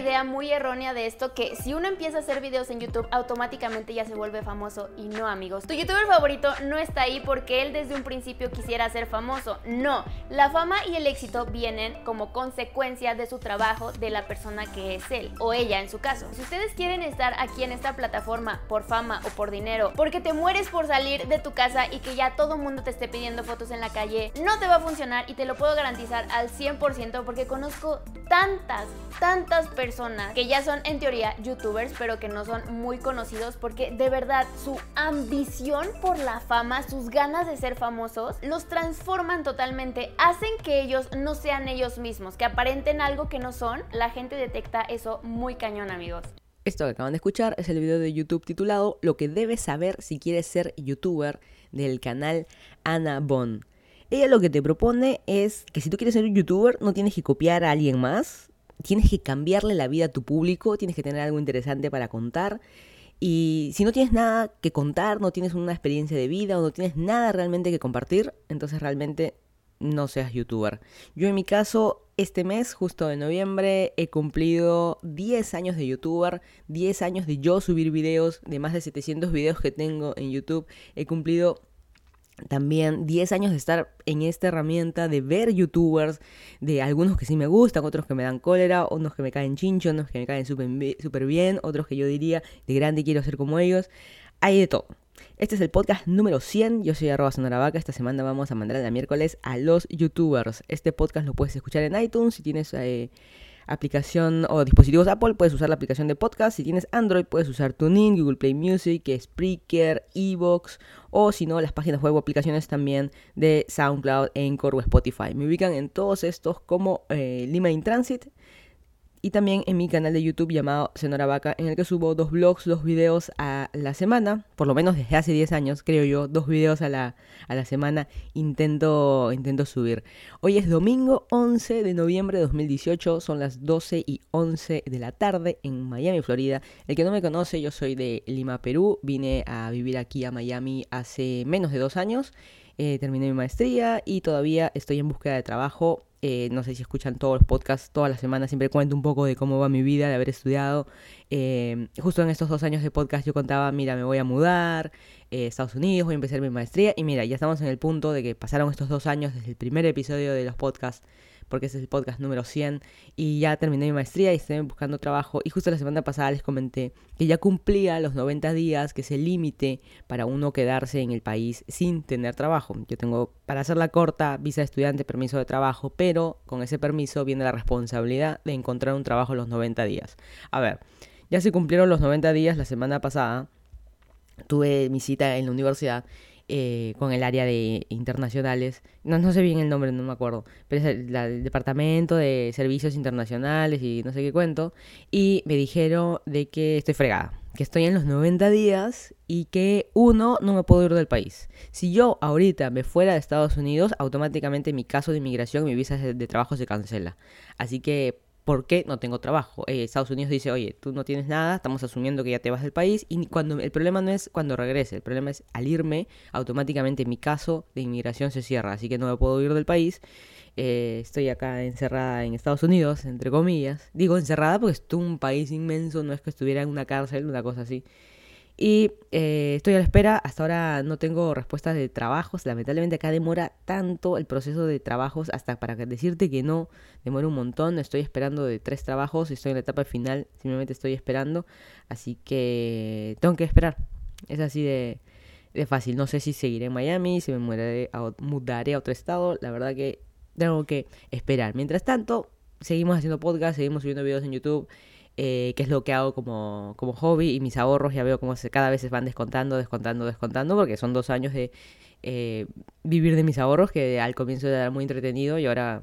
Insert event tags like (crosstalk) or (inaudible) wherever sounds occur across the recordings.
idea muy errónea de esto que si uno empieza a hacer videos en YouTube automáticamente ya se vuelve famoso y no amigos. Tu youtuber favorito no está ahí porque él desde un principio quisiera ser famoso. No, la fama y el éxito vienen como consecuencia de su trabajo de la persona que es él o ella en su caso. Si ustedes quieren estar aquí en esta plataforma por fama o por dinero, porque te mueres por salir de tu casa y que ya todo mundo te esté pidiendo fotos en la calle, no te va a funcionar y te lo puedo garantizar al 100% porque conozco tantas, tantas personas que ya son en teoría youtubers, pero que no son muy conocidos porque de verdad su ambición por la fama, sus ganas de ser famosos, los transforman totalmente, hacen que ellos no sean ellos mismos, que aparenten algo que no son. La gente detecta eso muy cañón, amigos. Esto que acaban de escuchar es el video de YouTube titulado Lo que debes saber si quieres ser youtuber del canal Ana Bon. Ella lo que te propone es que si tú quieres ser un youtuber no tienes que copiar a alguien más, tienes que cambiarle la vida a tu público, tienes que tener algo interesante para contar. Y si no tienes nada que contar, no tienes una experiencia de vida o no tienes nada realmente que compartir, entonces realmente no seas youtuber. Yo en mi caso, este mes, justo de noviembre, he cumplido 10 años de youtuber, 10 años de yo subir videos, de más de 700 videos que tengo en YouTube. He cumplido también 10 años de estar en esta herramienta, de ver youtubers, de algunos que sí me gustan, otros que me dan cólera, unos que me caen chincho, unos que me caen súper bien, otros que yo diría de grande quiero ser como ellos. Hay de todo. Este es el podcast número 100. Yo soy arroba sonaravaca. Esta semana vamos a mandar a miércoles a los youtubers. Este podcast lo puedes escuchar en iTunes si tienes eh, aplicación o dispositivos Apple, puedes usar la aplicación de podcast. Si tienes Android, puedes usar TuneIn, Google Play Music, Spreaker, Evox o si no, las páginas web o aplicaciones también de SoundCloud, Anchor o Spotify. Me ubican en todos estos como eh, Lima in Transit y también en mi canal de YouTube llamado Senora Vaca, en el que subo dos blogs, dos videos a la semana, por lo menos desde hace 10 años, creo yo, dos videos a la, a la semana intento, intento subir. Hoy es domingo 11 de noviembre de 2018, son las 12 y 11 de la tarde en Miami, Florida. El que no me conoce, yo soy de Lima, Perú, vine a vivir aquí a Miami hace menos de dos años. Eh, terminé mi maestría y todavía estoy en búsqueda de trabajo eh, no sé si escuchan todos los podcasts, todas las semanas siempre cuento un poco de cómo va mi vida, de haber estudiado. Eh, justo en estos dos años de podcast yo contaba, mira, me voy a mudar eh, Estados Unidos, voy a empezar mi maestría. Y mira, ya estamos en el punto de que pasaron estos dos años desde el primer episodio de los podcasts porque ese es el podcast número 100 y ya terminé mi maestría y estoy buscando trabajo y justo la semana pasada les comenté que ya cumplía los 90 días, que es el límite para uno quedarse en el país sin tener trabajo. Yo tengo, para hacerla corta, visa de estudiante, permiso de trabajo, pero con ese permiso viene la responsabilidad de encontrar un trabajo los 90 días. A ver, ya se cumplieron los 90 días la semana pasada, tuve mi cita en la universidad eh, con el área de internacionales. No, no sé bien el nombre, no me acuerdo. Pero es el, departamento de servicios internacionales y no sé qué cuento. Y me dijeron de que estoy fregada. Que estoy en los 90 días y que uno, no me puedo ir del país. Si yo ahorita me fuera de Estados Unidos, automáticamente mi caso de inmigración, mi visa de trabajo se cancela. Así que ¿Por qué no tengo trabajo? Eh, Estados Unidos dice, oye, tú no tienes nada, estamos asumiendo que ya te vas del país y cuando el problema no es cuando regrese, el problema es al irme, automáticamente mi caso de inmigración se cierra, así que no me puedo ir del país. Eh, estoy acá encerrada en Estados Unidos, entre comillas. Digo encerrada porque es un país inmenso, no es que estuviera en una cárcel, una cosa así. Y eh, estoy a la espera, hasta ahora no tengo respuestas de trabajos, lamentablemente acá demora tanto el proceso de trabajos, hasta para decirte que no, demora un montón, estoy esperando de tres trabajos, estoy en la etapa final, simplemente estoy esperando, así que tengo que esperar, es así de, fácil, no sé si seguiré en Miami, si me mudaré a, mudaré a otro estado, la verdad que tengo que esperar. Mientras tanto, seguimos haciendo podcast, seguimos subiendo videos en YouTube eh, que es lo que hago como, como hobby y mis ahorros ya veo cómo se, cada vez se van descontando, descontando, descontando, porque son dos años de eh, vivir de mis ahorros que al comienzo era muy entretenido y ahora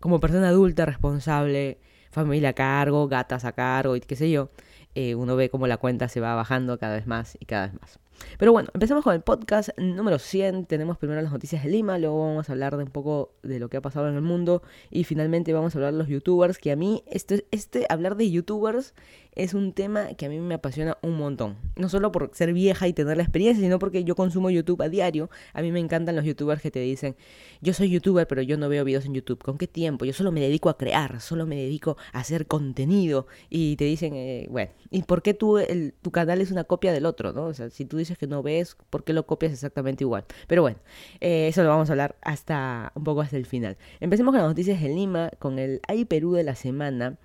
como persona adulta, responsable, familia a cargo, gatas a cargo y qué sé yo, eh, uno ve cómo la cuenta se va bajando cada vez más y cada vez más. Pero bueno, empezamos con el podcast número 100. Tenemos primero las noticias de Lima, luego vamos a hablar de un poco de lo que ha pasado en el mundo y finalmente vamos a hablar de los youtubers, que a mí este, este hablar de youtubers es un tema que a mí me apasiona un montón. No solo por ser vieja y tener la experiencia, sino porque yo consumo YouTube a diario. A mí me encantan los youtubers que te dicen, yo soy youtuber, pero yo no veo videos en YouTube. ¿Con qué tiempo? Yo solo me dedico a crear, solo me dedico a hacer contenido. Y te dicen, eh, bueno, ¿y por qué tú, el, tu canal es una copia del otro? ¿no? O sea, si tú dices que no ves, ¿por qué lo copias exactamente igual? Pero bueno, eh, eso lo vamos a hablar hasta un poco hasta el final. Empecemos con las noticias de Lima, con el Ay Perú de la semana.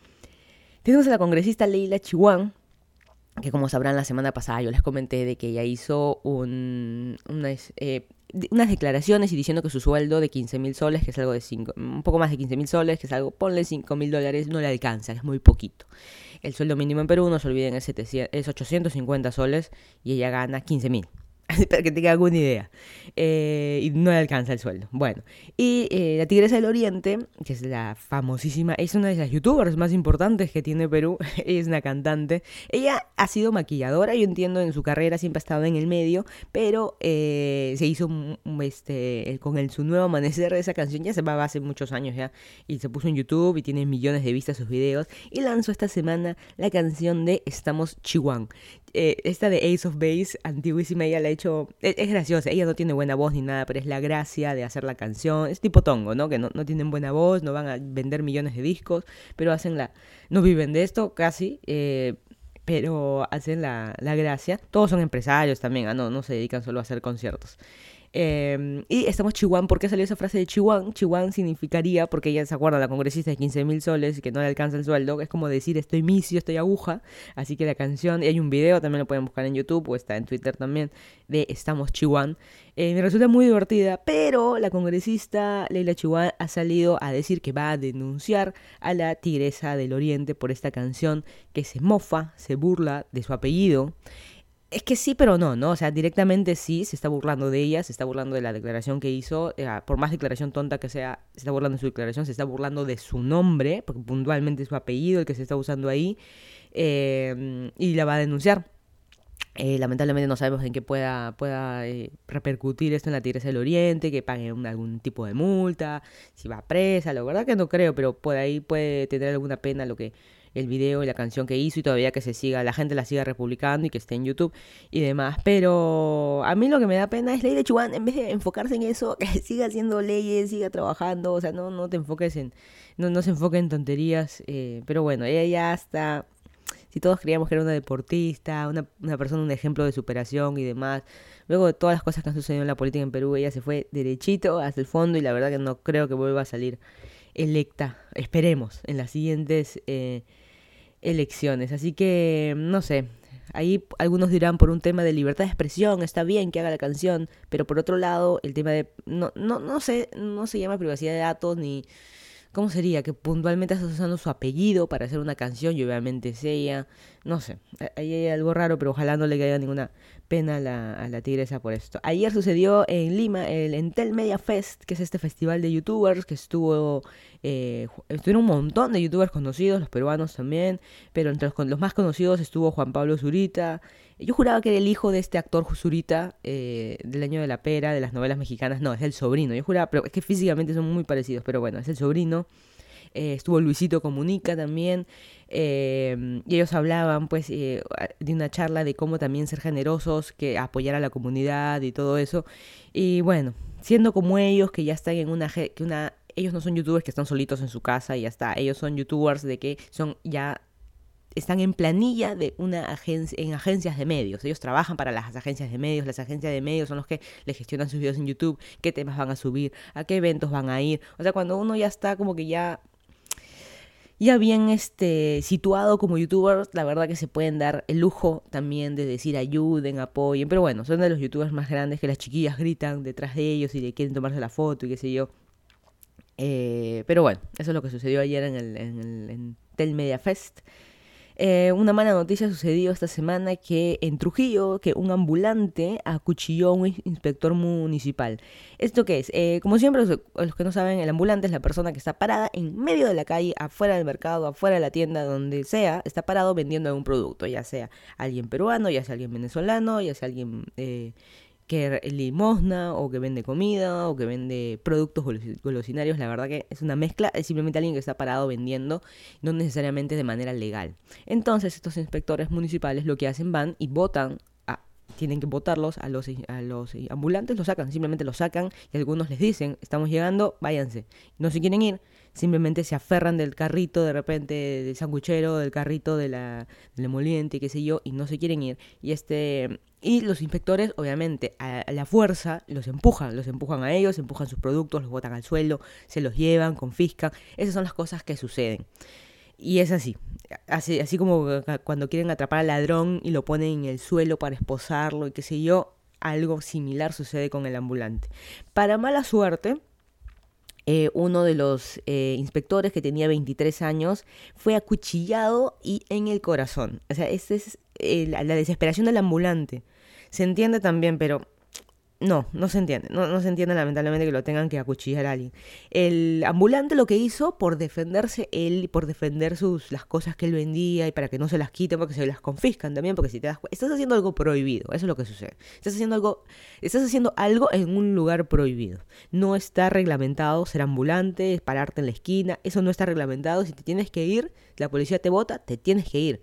Tenemos a la congresista Leila Chihuán, que como sabrán la semana pasada yo les comenté de que ella hizo un, unas, eh, unas declaraciones y diciendo que su sueldo de 15 mil soles, que es algo de 5, un poco más de 15 mil soles, que es algo, ponle 5 mil dólares, no le alcanza, es muy poquito. El sueldo mínimo en Perú, no se olviden, es, 700, es 850 soles y ella gana 15 mil. (laughs) para que tenga alguna idea. Eh, y no le alcanza el sueldo. Bueno, y eh, la Tigresa del Oriente, que es la famosísima, es una de las youtubers más importantes que tiene Perú, (laughs) es una cantante. Ella ha sido maquilladora, yo entiendo, en su carrera siempre ha estado en el medio, pero eh, se hizo este, con el, su nuevo amanecer de esa canción, ya se va hace muchos años ya, y se puso en YouTube y tiene millones de vistas sus videos, y lanzó esta semana la canción de Estamos Chihuahua. esta de Ace of Base, antiguísima, ella la ha hecho, es, es, graciosa, ella no tiene buena voz ni nada, pero es la gracia de hacer la canción, es tipo tongo, ¿no? Que no, no tienen buena voz, no van a vender millones de discos, pero hacen la, no viven de esto casi, eh, pero hacen la, la, gracia. Todos son empresarios también, ¿ah? no, no se dedican solo a hacer conciertos. Eh, y estamos Chihuahua. ¿Por qué salió esa frase de Chihuahua? Chihuahua significaría, porque ella se acuerda, la congresista de 15 mil soles y que no le alcanza el sueldo, es como decir estoy misio, estoy aguja. Así que la canción, y hay un video, también lo pueden buscar en YouTube o está en Twitter también, de Estamos Chihuahua. Eh, me resulta muy divertida, pero la congresista Leila Chihuahua ha salido a decir que va a denunciar a la Tigresa del Oriente por esta canción que se mofa, se burla de su apellido. Es que sí, pero no, ¿no? O sea, directamente sí, se está burlando de ella, se está burlando de la declaración que hizo, eh, por más declaración tonta que sea, se está burlando de su declaración, se está burlando de su nombre, porque puntualmente es su apellido el que se está usando ahí, eh, y la va a denunciar. Eh, lamentablemente no sabemos en qué pueda, pueda eh, repercutir esto en la Tigresa del Oriente, que pague algún tipo de multa, si va presa, la verdad que no creo, pero por ahí puede tener alguna pena lo que el video y la canción que hizo y todavía que se siga, la gente la siga republicando y que esté en YouTube y demás. Pero a mí lo que me da pena es ley de Chuan, en vez de enfocarse en eso, (laughs) que siga haciendo leyes, siga trabajando, o sea, no, no te enfoques en, no, no se enfoque en tonterías, eh, pero bueno, ella ya está si todos creíamos que era una deportista, una, una, persona, un ejemplo de superación y demás, luego de todas las cosas que han sucedido en la política en Perú, ella se fue derechito hasta el fondo y la verdad que no creo que vuelva a salir electa, esperemos, en las siguientes eh, elecciones. Así que, no sé, ahí algunos dirán por un tema de libertad de expresión, está bien que haga la canción, pero por otro lado, el tema de, no, no, no sé, no se llama privacidad de datos ni... ¿Cómo sería? Que puntualmente estás usando su apellido para hacer una canción y obviamente es ella. No sé, ahí hay algo raro, pero ojalá no le caiga ninguna pena a la, a la tigresa por esto. Ayer sucedió en Lima el Entel Media Fest, que es este festival de youtubers que estuvo... Eh, estuvieron un montón de youtubers conocidos, los peruanos también, pero entre los, los más conocidos estuvo Juan Pablo Zurita. Yo juraba que era el hijo de este actor Zurita eh, del año de la pera, de las novelas mexicanas. No, es el sobrino. Yo juraba, pero es que físicamente son muy parecidos, pero bueno, es el sobrino. Eh, estuvo Luisito Comunica también, eh, y ellos hablaban pues eh, de una charla de cómo también ser generosos, que apoyar a la comunidad y todo eso, y bueno, siendo como ellos, que ya están en una, que una ellos no son youtubers que están solitos en su casa y ya está, ellos son youtubers de que son ya están en planilla de una agencia, en agencias de medios. Ellos trabajan para las agencias de medios. Las agencias de medios son los que les gestionan sus videos en YouTube, qué temas van a subir, a qué eventos van a ir. O sea, cuando uno ya está como que ya ya bien este, situado como youtubers, la verdad que se pueden dar el lujo también de decir ayuden, apoyen, pero bueno, son de los youtubers más grandes que las chiquillas gritan detrás de ellos y le quieren tomarse la foto y qué sé yo. Eh, pero bueno, eso es lo que sucedió ayer en el, en el Media Fest. Eh, una mala noticia sucedió esta semana que en Trujillo, que un ambulante acuchilló a un inspector municipal. ¿Esto qué es? Eh, como siempre, los, los, que no saben, el ambulante es la persona que está parada en medio de la calle, afuera del mercado, afuera de la tienda, donde sea, está parado vendiendo algún producto, ya sea alguien peruano, ya sea alguien venezolano, ya sea alguien... Eh, que limosna o que vende comida o que vende productos golosinarios, la verdad que es una mezcla, es simplemente alguien que está parado vendiendo, no necesariamente de manera legal. Entonces estos inspectores municipales lo que hacen van y votan tienen que votarlos a los, a los ambulantes, los sacan, simplemente los sacan y algunos les dicen, estamos llegando, váyanse. No se quieren ir, simplemente se aferran del carrito de repente del sanguchero, del carrito de la, del emoliente, qué sé yo, y no se quieren ir. Y este y los inspectores, obviamente, a, la fuerza los empujan, los empujan a ellos, empujan sus productos, los botan al suelo, se los llevan, confiscan. Esas son las cosas que suceden. Y es así, así, así como cuando quieren atrapar al ladrón y lo ponen en el suelo para esposarlo y qué sé yo, algo similar sucede con el ambulante. Para mala suerte, eh, uno de los eh, inspectores que tenía 23 años fue acuchillado y en el corazón. O sea, esa es eh, la desesperación del ambulante. Se entiende también, pero no, no se entiende. No, no, se entiende lamentablemente que lo tengan que acuchillar a alguien. El ambulante lo que hizo por defenderse él, por defender sus, las cosas que él vendía y para que no se las quiten porque se las confiscan también, porque si te das estás haciendo algo prohibido, eso es lo que sucede. Estás haciendo algo, estás haciendo algo en un lugar prohibido. No está reglamentado ser ambulante, pararte en la esquina, eso no está reglamentado. Si te tienes que ir, la policía te bota, te tienes que ir.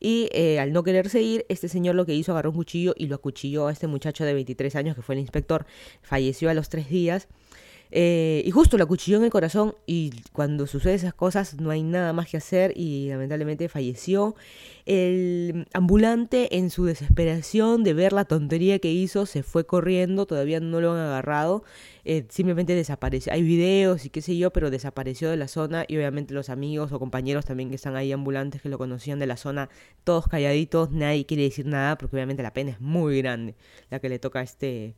Y eh, al no quererse ir, este señor lo que hizo, agarró un cuchillo y lo acuchilló a este muchacho de 23 años que fue el inspector. Falleció a los tres días. Eh, y justo lo acuchilló en el corazón y cuando sucede esas cosas no hay nada más que hacer y lamentablemente falleció. El ambulante en su desesperación de ver la tontería que hizo se fue corriendo, todavía no lo han agarrado, eh, simplemente desapareció. Hay videos y qué sé yo, pero desapareció de la zona y obviamente los amigos o compañeros también que están ahí ambulantes que lo conocían de la zona, todos calladitos, nadie quiere decir nada porque obviamente la pena es muy grande la que le toca a este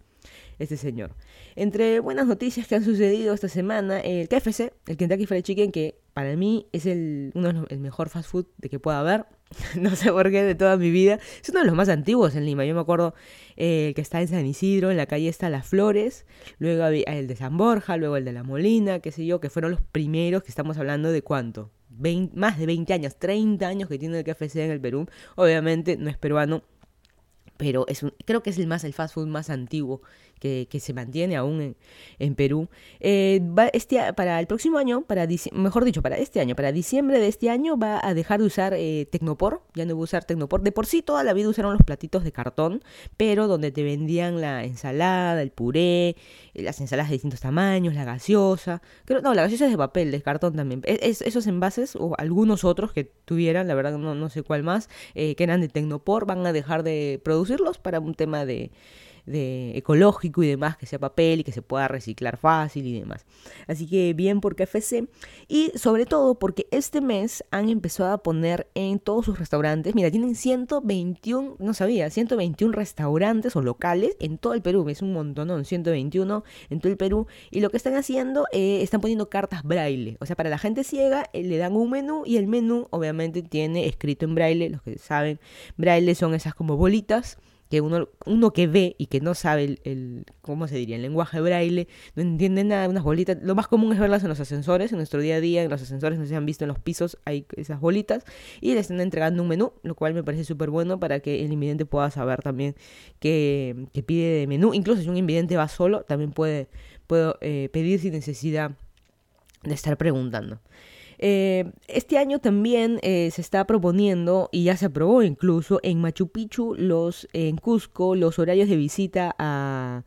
este señor. Entre buenas noticias que han sucedido esta semana, el KFC, el Kentucky Fried Chicken, que para mí es el, uno de los, el mejor fast food de que pueda haber, (laughs) no sé por qué, de toda mi vida. Es uno de los más antiguos en Lima. Yo me acuerdo eh, el que está en San Isidro, en la calle está Las Flores, luego el de San Borja, luego el de La Molina, qué sé yo, que fueron los primeros que estamos hablando de cuánto. más de 20 años, 30 años que tiene el KFC en el Perú. Obviamente no es peruano, pero es creo que es el más el fast food más antiguo que, se mantiene aún en, Perú. Eh, este, para el próximo año, para mejor dicho, para este año, para diciembre de este año, va a dejar de usar eh, Tecnopor, ya no va a usar Tecnopor. De por sí toda la vida usaron los platitos de cartón, pero donde te vendían la ensalada, el puré, eh, las ensaladas de distintos tamaños, la gaseosa. Creo, no, la gaseosa es de papel, de cartón también. esos envases, o algunos otros que tuvieran, la verdad no, no sé cuál más, que eran de Tecnopor, van a dejar de producirlos para un tema de de ecológico y demás, que sea papel y que se pueda reciclar fácil y demás. Así que bien por KFC y sobre todo porque este mes han empezado a poner en todos sus restaurantes, mira, tienen 121, no sabía, 121 restaurantes o locales en todo el Perú, es un montón, 121 en todo el Perú y lo que están haciendo, eh, están poniendo cartas braille, o sea, para la gente ciega eh, le dan un menú y el menú obviamente tiene escrito en braille, los que saben, braille son esas como bolitas que uno, uno que ve y que no sabe el, ¿cómo se diría? El lenguaje braille, no entiende nada, unas bolitas. Lo más común es verlas en los ascensores, en nuestro día a día, en los ascensores, no se han visto en los pisos, hay esas bolitas, y le están entregando un menú, lo cual me parece súper bueno para que el invidente pueda saber también qué, pide de menú. Incluso si un invidente va solo, también puede, puedo eh, pedir sin necesidad de estar preguntando. Eh, este año también eh, se está proponiendo, y ya se aprobó incluso, en Machu Picchu, los, en Cusco, los horarios de visita a,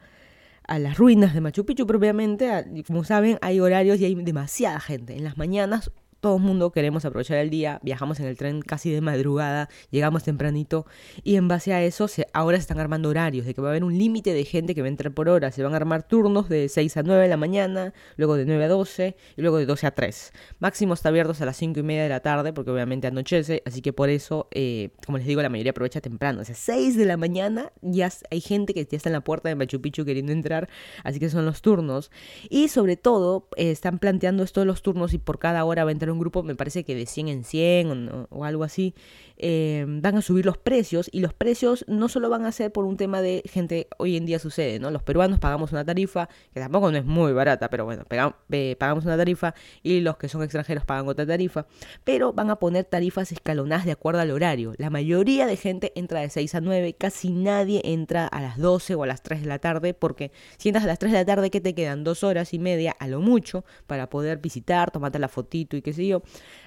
a las ruinas de Machu Picchu propiamente. como saben, hay horarios y hay demasiada gente. En las mañanas todo el mundo queremos aprovechar el día, viajamos en el tren casi de madrugada, llegamos tempranito y en base a eso se, ahora se están armando horarios, de que va a haber un límite de gente que va a entrar por hora, se van a armar turnos de 6 a 9 de la mañana, luego de 9 a 12 y luego de 12 a 3. Máximo está abierto a las 5 y media de la tarde porque obviamente anochece, así que por eso, eh, como les digo, la mayoría aprovecha temprano, o sea, 6 de la mañana ya hay gente que ya está en la puerta de Machu Picchu queriendo entrar, así que son los turnos. Y sobre todo eh, están planteando esto de los turnos y por cada hora va a entrar un grupo, me parece que de 100 en 100 o, algo así, eh, van a subir los precios y los precios no solo van a ser por un tema de gente, hoy en día sucede, ¿no? Los peruanos pagamos una tarifa, que tampoco no es muy barata, pero bueno, pagamos una tarifa y los que son extranjeros pagan otra tarifa, pero van a poner tarifas escalonadas de acuerdo al horario. La mayoría de gente entra de 6 a 9, casi nadie entra a las 12 o a las 3 de la tarde, porque si entras a las 3 de la tarde, que te quedan? Dos horas y media a lo mucho para poder visitar, tomarte la fotito y qué sé yo.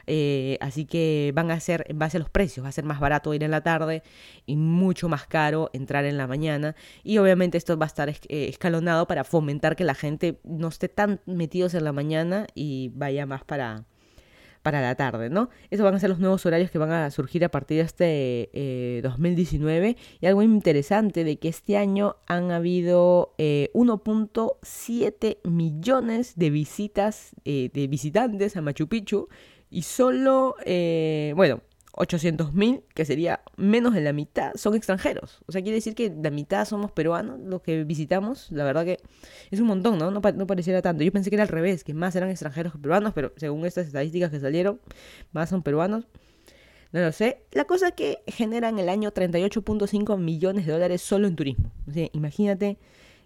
Eh, así que van a ser en base a los precios, va a ser más barato ir en la tarde y mucho más caro entrar en la mañana. Y obviamente esto va a estar eh, escalonado para fomentar que la gente no esté tan metidos en la mañana y vaya más para para la tarde, ¿no? Esos van a ser los nuevos horarios que van a surgir a partir de este 2019. Eh, y algo interesante de que este año han habido 1.7 eh, millones de visitas eh, de visitantes a Machu Picchu y solo, bueno, 800.000, que sería menos de la mitad, son extranjeros. O sea, quiere decir que la mitad somos peruanos los que visitamos. La verdad que es un montón, ¿no? No, pareciera tanto. Yo pensé que era al revés, que más eran extranjeros que peruanos, pero según estas estadísticas que salieron, más son peruanos. No lo sé. La cosa es que generan el año 38.5 millones de dólares solo en turismo. O sea, imagínate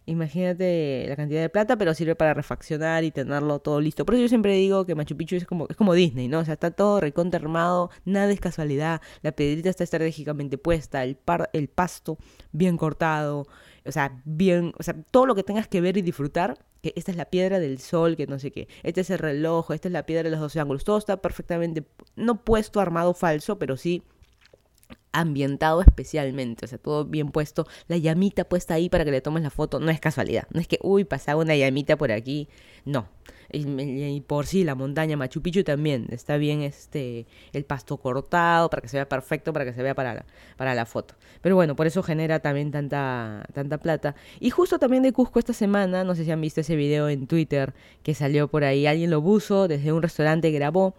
Imagínate la cantidad de plata, pero sirve para refaccionar y tenerlo todo listo. Por eso yo siempre digo que Machu Picchu es como, es como Disney, ¿no? O sea, está todo recontra armado, nada es casualidad, la piedrita está estratégicamente puesta, el, par, el pasto bien cortado, o sea, bien, o sea, todo lo que tengas que ver y disfrutar, que esta es la piedra del sol, que no sé qué, este es el reloj, esta es la piedra de los 12 ángulos, todo está perfectamente, no puesto, armado, falso, pero sí ambientado especialmente, o sea, todo bien puesto, la llamita puesta ahí para que le tomes la foto, no es casualidad, no es que, uy, pasaba una llamita por aquí, no. Y, por sí, la montaña Machu Picchu también, está bien este, el pasto cortado para que se vea perfecto, para que se vea para la, para la foto. Pero bueno, por eso genera también tanta, tanta plata. Y justo también de Cusco esta semana, no sé si han visto ese video en Twitter que salió por ahí, alguien lo puso desde un restaurante, grabó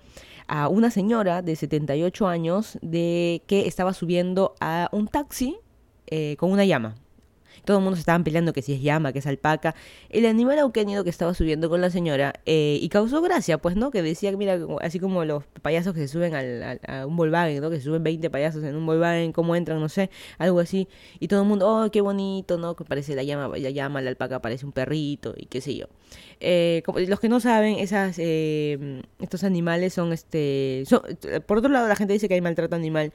a una señora de 78 años de que estaba subiendo a un taxi eh, con una llama. Todo el mundo se estaban peleando que si es llama, que es alpaca. El animal auquénido que estaba subiendo con la señora eh, y causó gracia, pues, ¿no? Que decía, mira, así como los payasos que se suben al, a un Volkswagen, ¿no? Que se suben 20 payasos en un Volkswagen, cómo entran, no sé, algo así. Y todo el mundo, oh, qué bonito, ¿no? Que parece la llama, la llama, la alpaca parece un perrito y qué sé yo. Eh, como, los que no saben, esas, eh, estos animales son, este, por otro lado, la gente dice que hay maltrato animal.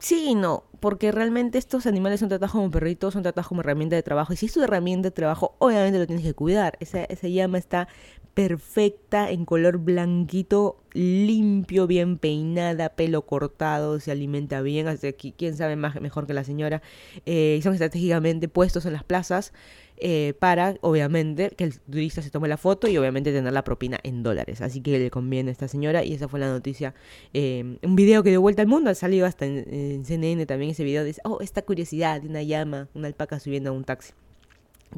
Sí y no, porque realmente estos animales son tratados como perritos, son tratados como herramienta de trabajo. Y si es tu herramienta de trabajo, obviamente lo tienes que cuidar. Esa, esa llama está perfecta, en color blanquito, limpio, bien peinada, pelo cortado, se alimenta bien. Así que quién sabe más, mejor que la señora. Eh, son estratégicamente puestos en las plazas. Eh, para, obviamente, que el turista se tome la foto y obviamente tener la propina en dólares. Así que le conviene a esta señora y esa fue la noticia. Eh, un video que dio vuelta al mundo, ha salido hasta en, CNN también ese video. Dice, oh, esta curiosidad una llama, una alpaca subiendo a un taxi.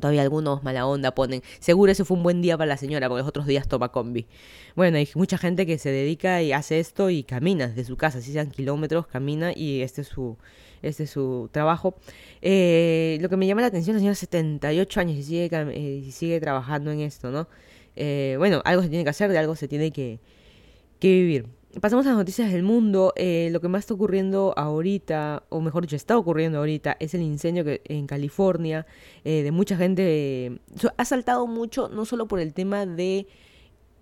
Todavía algunos mala onda ponen. Seguro ese fue un buen día para la señora, porque los otros días toma combi. Bueno, hay mucha gente que se dedica y hace esto y camina desde su casa, si sean kilómetros, camina y este es su, este es su trabajo. Eh, lo que me llama la atención, la señora 78 años y sigue, eh, sigue trabajando en esto, ¿no? Eh, bueno, algo se tiene que hacer, de algo se tiene que, que vivir. Pasamos a las noticias del mundo. Eh, lo que más está ocurriendo ahorita, o mejor dicho, está ocurriendo ahorita, es el incendio que en California, eh, de mucha gente. ha saltado mucho, no solo por el tema de,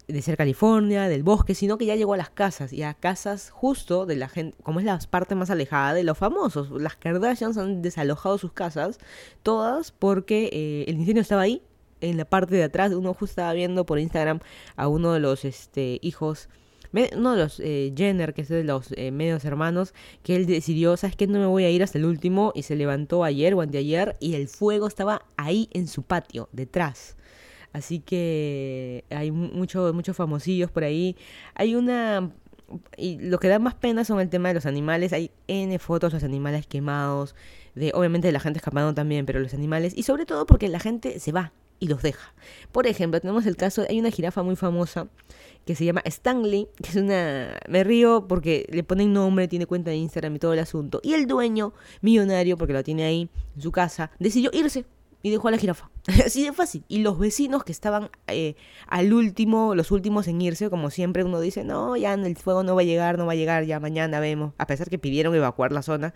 de ser California, del bosque, sino que ya llegó a las casas, y a casas justo de la gente, como es la parte más alejada de los famosos. Las Kardashians han desalojado sus casas, todas porque eh, el incendio estaba ahí, en la parte de atrás. Uno justo estaba viendo por Instagram a uno de los este, hijos uno de los eh, Jenner, que es de los eh, medios hermanos, que él decidió, ¿sabes qué? No me voy a ir hasta el último y se levantó ayer o anteayer y el fuego estaba ahí en su patio, detrás. Así que hay muchos muchos famosillos por ahí. Hay una y lo que da más pena son el tema de los animales. Hay N fotos de los animales quemados, de obviamente de la gente escapando también, pero los animales, y sobre todo porque la gente se va y los deja. Por ejemplo, tenemos el caso, hay una jirafa muy famosa que se llama Stanley, que es una... Me río porque le ponen nombre, tiene cuenta de Instagram y todo el asunto. Y el dueño, millonario, porque lo tiene ahí en su casa, decidió irse. y dejó a la jirafa. (laughs) Así de fácil. Y los vecinos que estaban eh, al último, los últimos en irse, como siempre uno dice, no, ya el fuego no va a llegar, no va a llegar, ya mañana vemos. A pesar que pidieron evacuar la zona,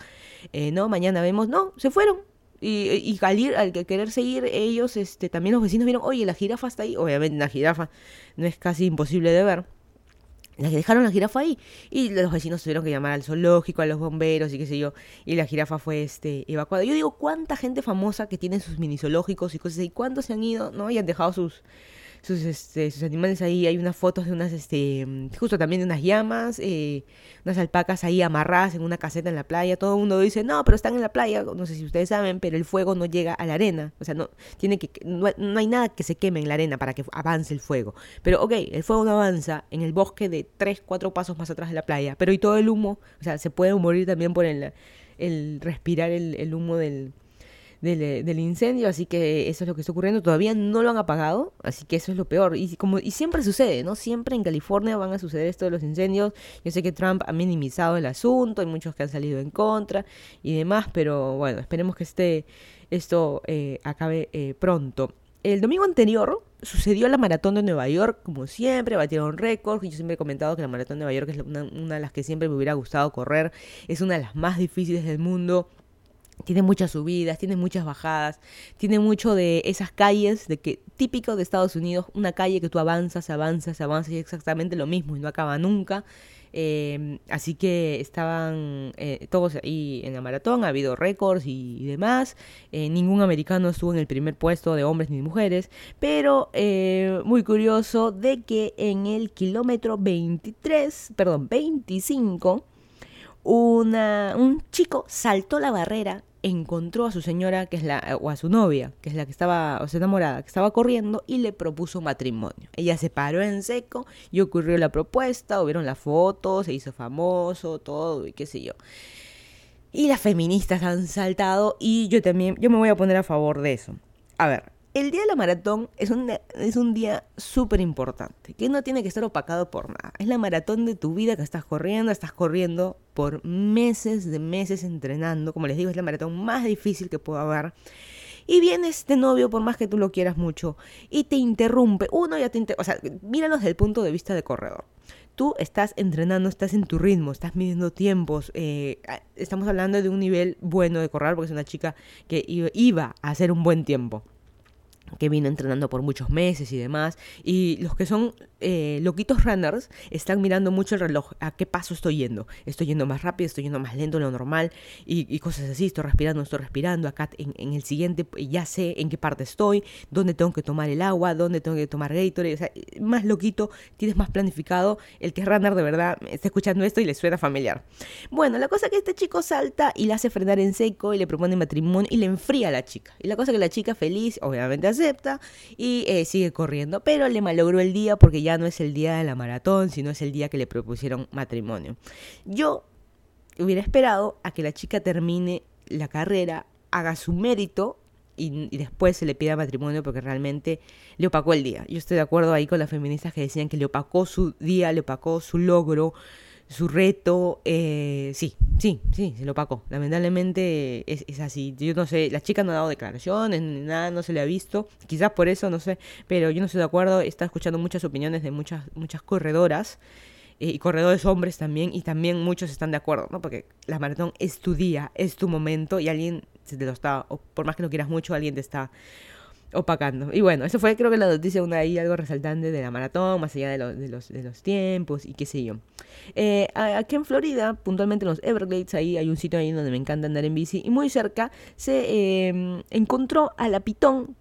eh, no, mañana vemos, no, se fueron. Y, y al, querer seguir ellos, este, también los vecinos vieron, oye, la jirafa está ahí. Obviamente la jirafa no es casi imposible de ver. La dejaron la jirafa ahí. Y los vecinos tuvieron que llamar al zoológico, a los bomberos y qué sé yo. Y la jirafa fue este, evacuada. Yo digo, ¿cuánta gente famosa que tiene sus mini zoológicos y cosas así? ¿Cuántos se han ido, no? Y han dejado sus, sus, este, sus animales ahí. Hay unas fotos de unas, este, justo también de unas llamas, eh, unas alpacas ahí amarradas en una caseta en la playa. Todo el mundo dice, no, pero están en la playa. No sé si ustedes saben, pero el fuego no llega a la arena. O sea, no, tiene que, no, no hay nada que se queme en la arena para que avance el fuego. Pero, ok, el fuego no avanza en el bosque de 3, 4 pasos más atrás de la playa. Pero y todo el humo, o sea, se puede morir también por el, el respirar el, el humo del del, del, incendio, así que eso es lo que está ocurriendo. Todavía no lo han apagado, así que eso es lo peor. Y como y siempre sucede, ¿no? Siempre en California van a suceder esto de los incendios. Yo sé que Trump ha minimizado el asunto, hay muchos que han salido en contra y demás, pero bueno, esperemos que este, esto eh, acabe eh, pronto. El domingo anterior sucedió la maratón de Nueva York, como siempre, batieron récords. Yo siempre he comentado que la maratón de Nueva York es una, una de las que siempre me hubiera gustado correr. Es una de las más difíciles del mundo tiene muchas subidas, tiene muchas bajadas, tiene mucho de esas calles de que típico de Estados Unidos, una calle que tú avanzas, avanzas, avanzas y es exactamente lo mismo y no acaba nunca. Eh, así que estaban eh, todos ahí en la maratón, ha habido récords y, demás. Eh, ningún americano estuvo en el primer puesto de hombres ni mujeres, pero eh, muy curioso de que en el kilómetro 23, perdón, 25, una, un chico saltó la barrera, encontró a su señora, que es la, o a su novia, que es la que estaba, o sea, enamorada, que estaba corriendo, y le propuso matrimonio. Ella se paró en seco y ocurrió la propuesta, hubieron las fotos, se hizo famoso, todo, y qué sé yo. Y las feministas han saltado, y yo también, yo me voy a poner a favor de eso. A ver, el día de la maratón es un, es un día súper importante, que no tiene que estar opacado por nada. Es la maratón de tu vida que estás corriendo, estás corriendo por meses de meses entrenando. Como les digo, es la maratón más difícil que puedo haber. Y viene este novio, por más que tú lo quieras mucho, y te interrumpe. Uno ya te interrumpe. O sea, míralo desde el punto de vista de corredor. Tú estás entrenando, estás en tu ritmo, estás midiendo tiempos. Eh, estamos hablando de un nivel bueno de correr, porque es una chica que iba a hacer un buen tiempo que vino entrenando por muchos meses y demás. Y los que son eh, loquitos runners están mirando mucho el reloj, a qué paso estoy yendo. Estoy yendo más rápido, estoy yendo más lento lo normal y, cosas así. Estoy respirando, estoy respirando. Acá en, el siguiente ya sé en qué parte estoy, dónde tengo que tomar el agua, dónde tengo que tomar Gatorade. O sea, más loquito, tienes más planificado. El que es runner de verdad está escuchando esto y le suena familiar. Bueno, la cosa que este chico salta y le hace frenar en seco y le propone matrimonio y le enfría a la chica. Y la cosa que la chica feliz, obviamente acepta y eh, sigue corriendo, pero le malogró el día porque ya no es el día de la maratón, sino es el día que le propusieron matrimonio. Yo hubiera esperado a que la chica termine la carrera, haga su mérito y, y, después se le pida matrimonio porque realmente le opacó el día. Yo estoy de acuerdo ahí con las feministas que decían que le opacó su día, le opacó su logro, su reto. Eh, sí, sí, sí, se lo opacó. Lamentablemente es, es, así. Yo no sé, la chica no ha dado declaraciones, nada, no se le ha visto. Quizás por eso, no sé, pero yo no estoy de acuerdo. Está escuchando muchas opiniones de muchas, muchas corredoras. Eh, y corredores hombres también, y también muchos están de acuerdo, ¿no? Porque la maratón es tu día, es tu momento, y alguien se te lo está, o por más que lo quieras mucho, alguien te está opacando. Y bueno, eso fue creo que la noticia, una ahí algo resaltante de la maratón, más allá de, lo, de, los, de los tiempos y qué sé yo. Eh, aquí en Florida, puntualmente en los Everglades, ahí hay un sitio ahí donde me encanta andar en bici, y muy cerca se eh, encontró a la pitón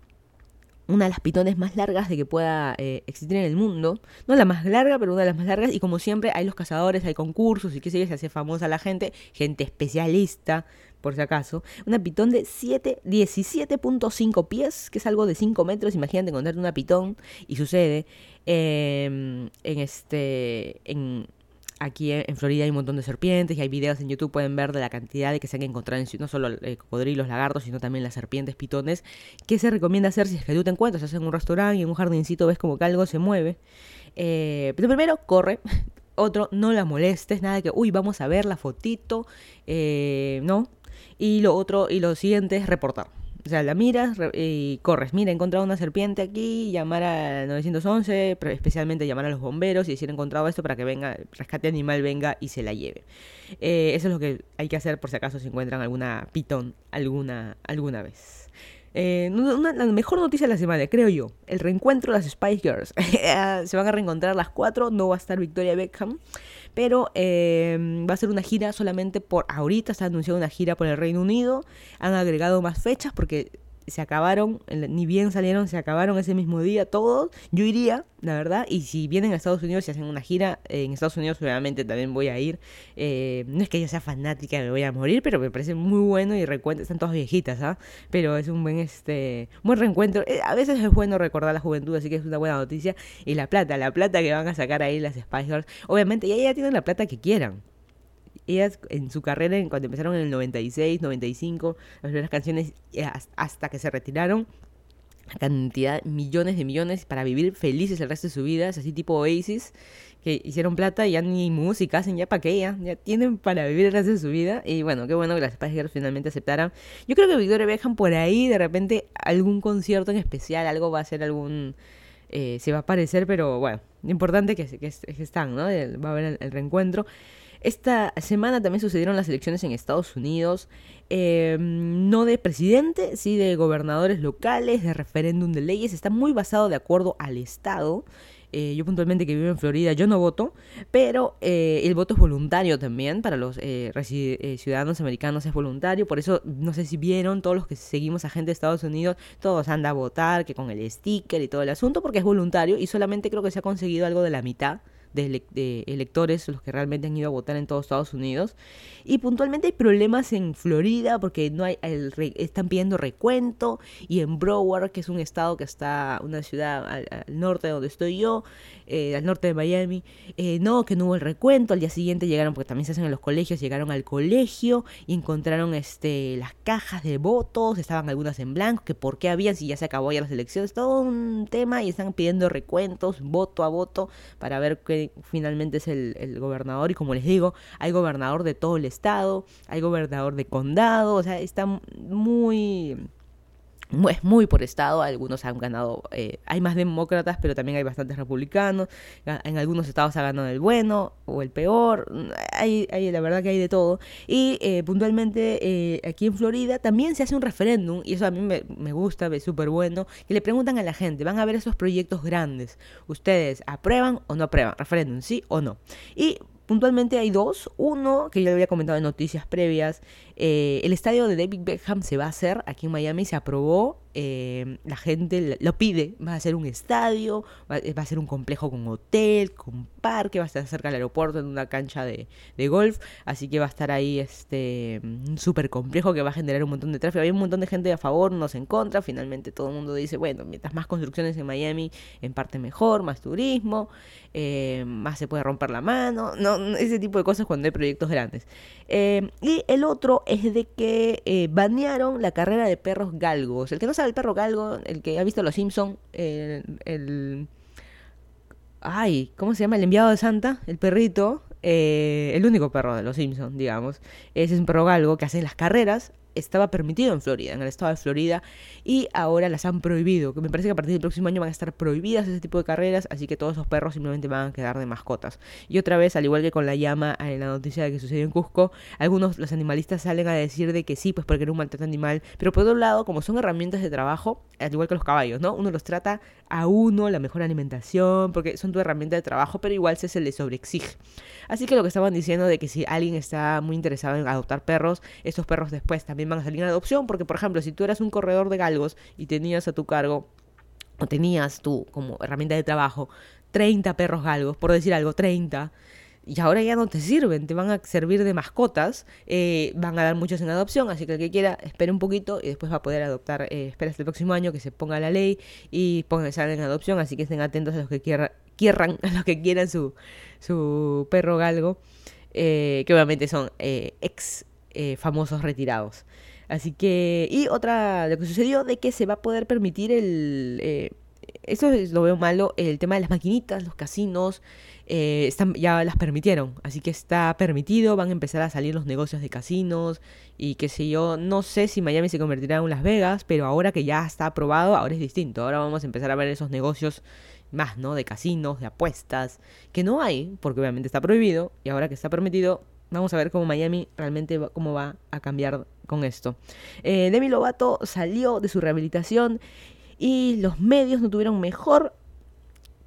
una de las pitones más largas de que pueda eh, existir en el mundo. No la más larga, pero una de las más largas. Y como siempre, hay los cazadores, hay concursos y qué sé yo, se hace famosa la gente, gente especialista, por si acaso. Una pitón de 17.5 pies, que es algo de 5 metros. Imagínate encontrarte una pitón. Y sucede eh, en este. En, Aquí en Florida hay un montón de serpientes y hay videos en YouTube, pueden ver de la cantidad de que se han encontrado en, no solo eh, cocodrilos, lagartos, sino también las serpientes, pitones. ¿Qué se recomienda hacer si es que tú te encuentras? En un restaurante y en un jardincito ves como que algo se mueve. Eh, pero primero, corre. (laughs) Otro, no la molestes, nada que, uy, vamos a ver la fotito. Eh, no. Y lo otro, y lo siguiente es reportar O sea, la miras y corres. Mira, he encontrado una serpiente aquí, llamar a 911, pero especialmente llamar a los bomberos y decir he encontrado esto para que venga, rescate animal venga y se la lleve. Eh, eso es lo que hay que hacer por si acaso se encuentran alguna pitón alguna, alguna vez. Eh, la mejor noticia de la semana, creo yo, el reencuentro de las Spice Girls. (laughs) se van a reencontrar las cuatro, no va a estar Victoria Beckham, pero eh, va a ser una gira solamente por ahorita, se ha anunciado una gira por el Reino Unido, han agregado más fechas porque se acabaron, ni bien salieron, se acabaron ese mismo día todos. Yo iría, la verdad, y si vienen a Estados Unidos y hacen una gira, en Estados Unidos obviamente también voy a ir. Eh, no es que yo sea fanática, me voy a morir, pero me parece muy bueno y recuento, están todas viejitas, ¿ah? Pero es un buen, este, buen reencuentro. Eh, a veces es bueno recordar la juventud, así que es una buena noticia. Y la plata, la plata que van a sacar ahí las Spice Girls, obviamente, ya, ya tienen la plata que quieran ellas en su carrera, cuando empezaron en el 96, 95, las primeras canciones, eh, hasta que se retiraron, cantidad, millones de millones para vivir felices el resto de su vida, es así tipo Oasis, que hicieron plata y ya ni música hacen, ya para qué, ya, ya tienen para vivir el resto de su vida. Y bueno, qué bueno que las Spice Girls finalmente aceptaran. Yo creo que Victoria Beckham por ahí, de repente, algún concierto en especial, algo va a ser algún... Eh, se va a aparecer, pero bueno, lo importante que, que, que están, ¿no? Va a haber el reencuentro. Esta semana también sucedieron las elecciones en Estados Unidos, em, no de presidente, sí de gobernadores locales, de referéndum de leyes, está muy basado de acuerdo al Estado. Eh, yo puntualmente que vivo en Florida, yo no voto, pero eh, el voto es voluntario también para los eh, ciudadanos americanos, es voluntario, por eso no sé si vieron todos los que seguimos a gente de Estados Unidos, todos andan a votar, que con el sticker y todo el asunto, porque es voluntario y solamente creo que se ha conseguido algo de la mitad de, electores, los que realmente han ido a votar en todos Estados Unidos. Y puntualmente hay problemas en Florida porque no hay el, están pidiendo recuento y en Broward, que es un estado que está, una ciudad al, norte de donde estoy yo, eh, al norte de Miami, eh, no, que no hubo el recuento. Al día siguiente llegaron, porque también se hacen en los colegios, llegaron al colegio y encontraron este, las cajas de votos, estaban algunas en blanco, que por qué habían si ya se acabó ya las elecciones, todo un tema y están pidiendo recuentos voto a voto para ver qué finalmente es el, gobernador. Y como les digo, hay gobernador de todo el estado, hay gobernador de condado, o sea, está muy es muy por estado, algunos han ganado, eh, hay más demócratas, pero también hay bastantes republicanos, en algunos estados ha ganado el bueno o el peor, hay, hay la verdad que hay de todo. Y eh, puntualmente eh, aquí en Florida también se hace un referéndum, y eso a mí me, me gusta, es súper bueno, que le preguntan a la gente, van a ver esos proyectos grandes, ¿ustedes aprueban o no aprueban? Referéndum, sí o no. Y Puntualmente hay dos. Uno, que ya lo había comentado en noticias previas, eh, el estadio de David Beckham se va a hacer aquí en Miami, se aprobó eh, la gente lo pide, va a ser un estadio, va, a ser un complejo con hotel, con parque, va a estar cerca del aeropuerto en una cancha de, golf, así que va a estar ahí este un súper complejo que va a generar un montón de tráfico, hay un montón de gente a favor, unos en contra, finalmente todo el mundo dice, bueno, mientras más construcciones en Miami, en parte mejor, más turismo, eh, más se puede romper la mano, no, ese tipo de cosas cuando hay proyectos grandes. Eh, y el otro es de que banearon la carrera de perros galgos, el que no sabe el perro galgo, el que ha visto Los Simpson, el, ay, ¿cómo se llama? El enviado de Santa, el perrito, eh, el único perro de Los Simpson, digamos. Ese es un perro galgo que hace las carreras estaba permitido en Florida, en el estado de Florida, y ahora las han prohibido. Que me parece que a partir del próximo año van a estar prohibidas ese tipo de carreras, así que todos esos perros simplemente van a quedar de mascotas. Y otra vez, al igual que con la llama en la noticia de que sucedió en Cusco, algunos los animalistas salen a decir de que sí, pues porque era un maltrato animal, pero por otro lado, como son herramientas de trabajo, al igual que los caballos, ¿no? Uno los trata a uno, la mejor alimentación, porque son tu herramienta de trabajo, pero igual se, se les sobreexige. Así que lo que estaban diciendo de que si alguien está muy interesado en adoptar perros, esos perros después también van a salir en adopción, porque por ejemplo, si tú eras un corredor de galgos y tenías a tu cargo, o tenías tú como herramienta de trabajo 30 perros galgos, por decir algo, 30, y ahora ya no te sirven, te van a servir de mascotas, eh, van a dar muchos en adopción, así que el que quiera espere un poquito y después va a poder adoptar, eh, espera hasta el próximo año que se ponga la ley y pongan en adopción, así que estén atentos a los que quieran, quieran (laughs) a los que quieran su, su perro galgo, eh, que obviamente son ex famosos retirados. Así que, y otra, lo que sucedió de que se va a poder permitir el, eso lo veo malo, el tema de las maquinitas, los casinos, eh, ya las permitieron, así que está permitido, van a empezar a salir los negocios de casinos y qué sé yo, no sé si Miami se convertirá en Las Vegas, pero ahora que ya está aprobado, ahora es distinto, ahora vamos a empezar a ver esos negocios más, ¿no? De casinos, de apuestas, que no hay, porque obviamente está prohibido, y ahora que está permitido, vamos a ver cómo Miami realmente va, cómo va a cambiar con esto. Eh, Demi Lovato salió de su rehabilitación y los medios no tuvieron mejor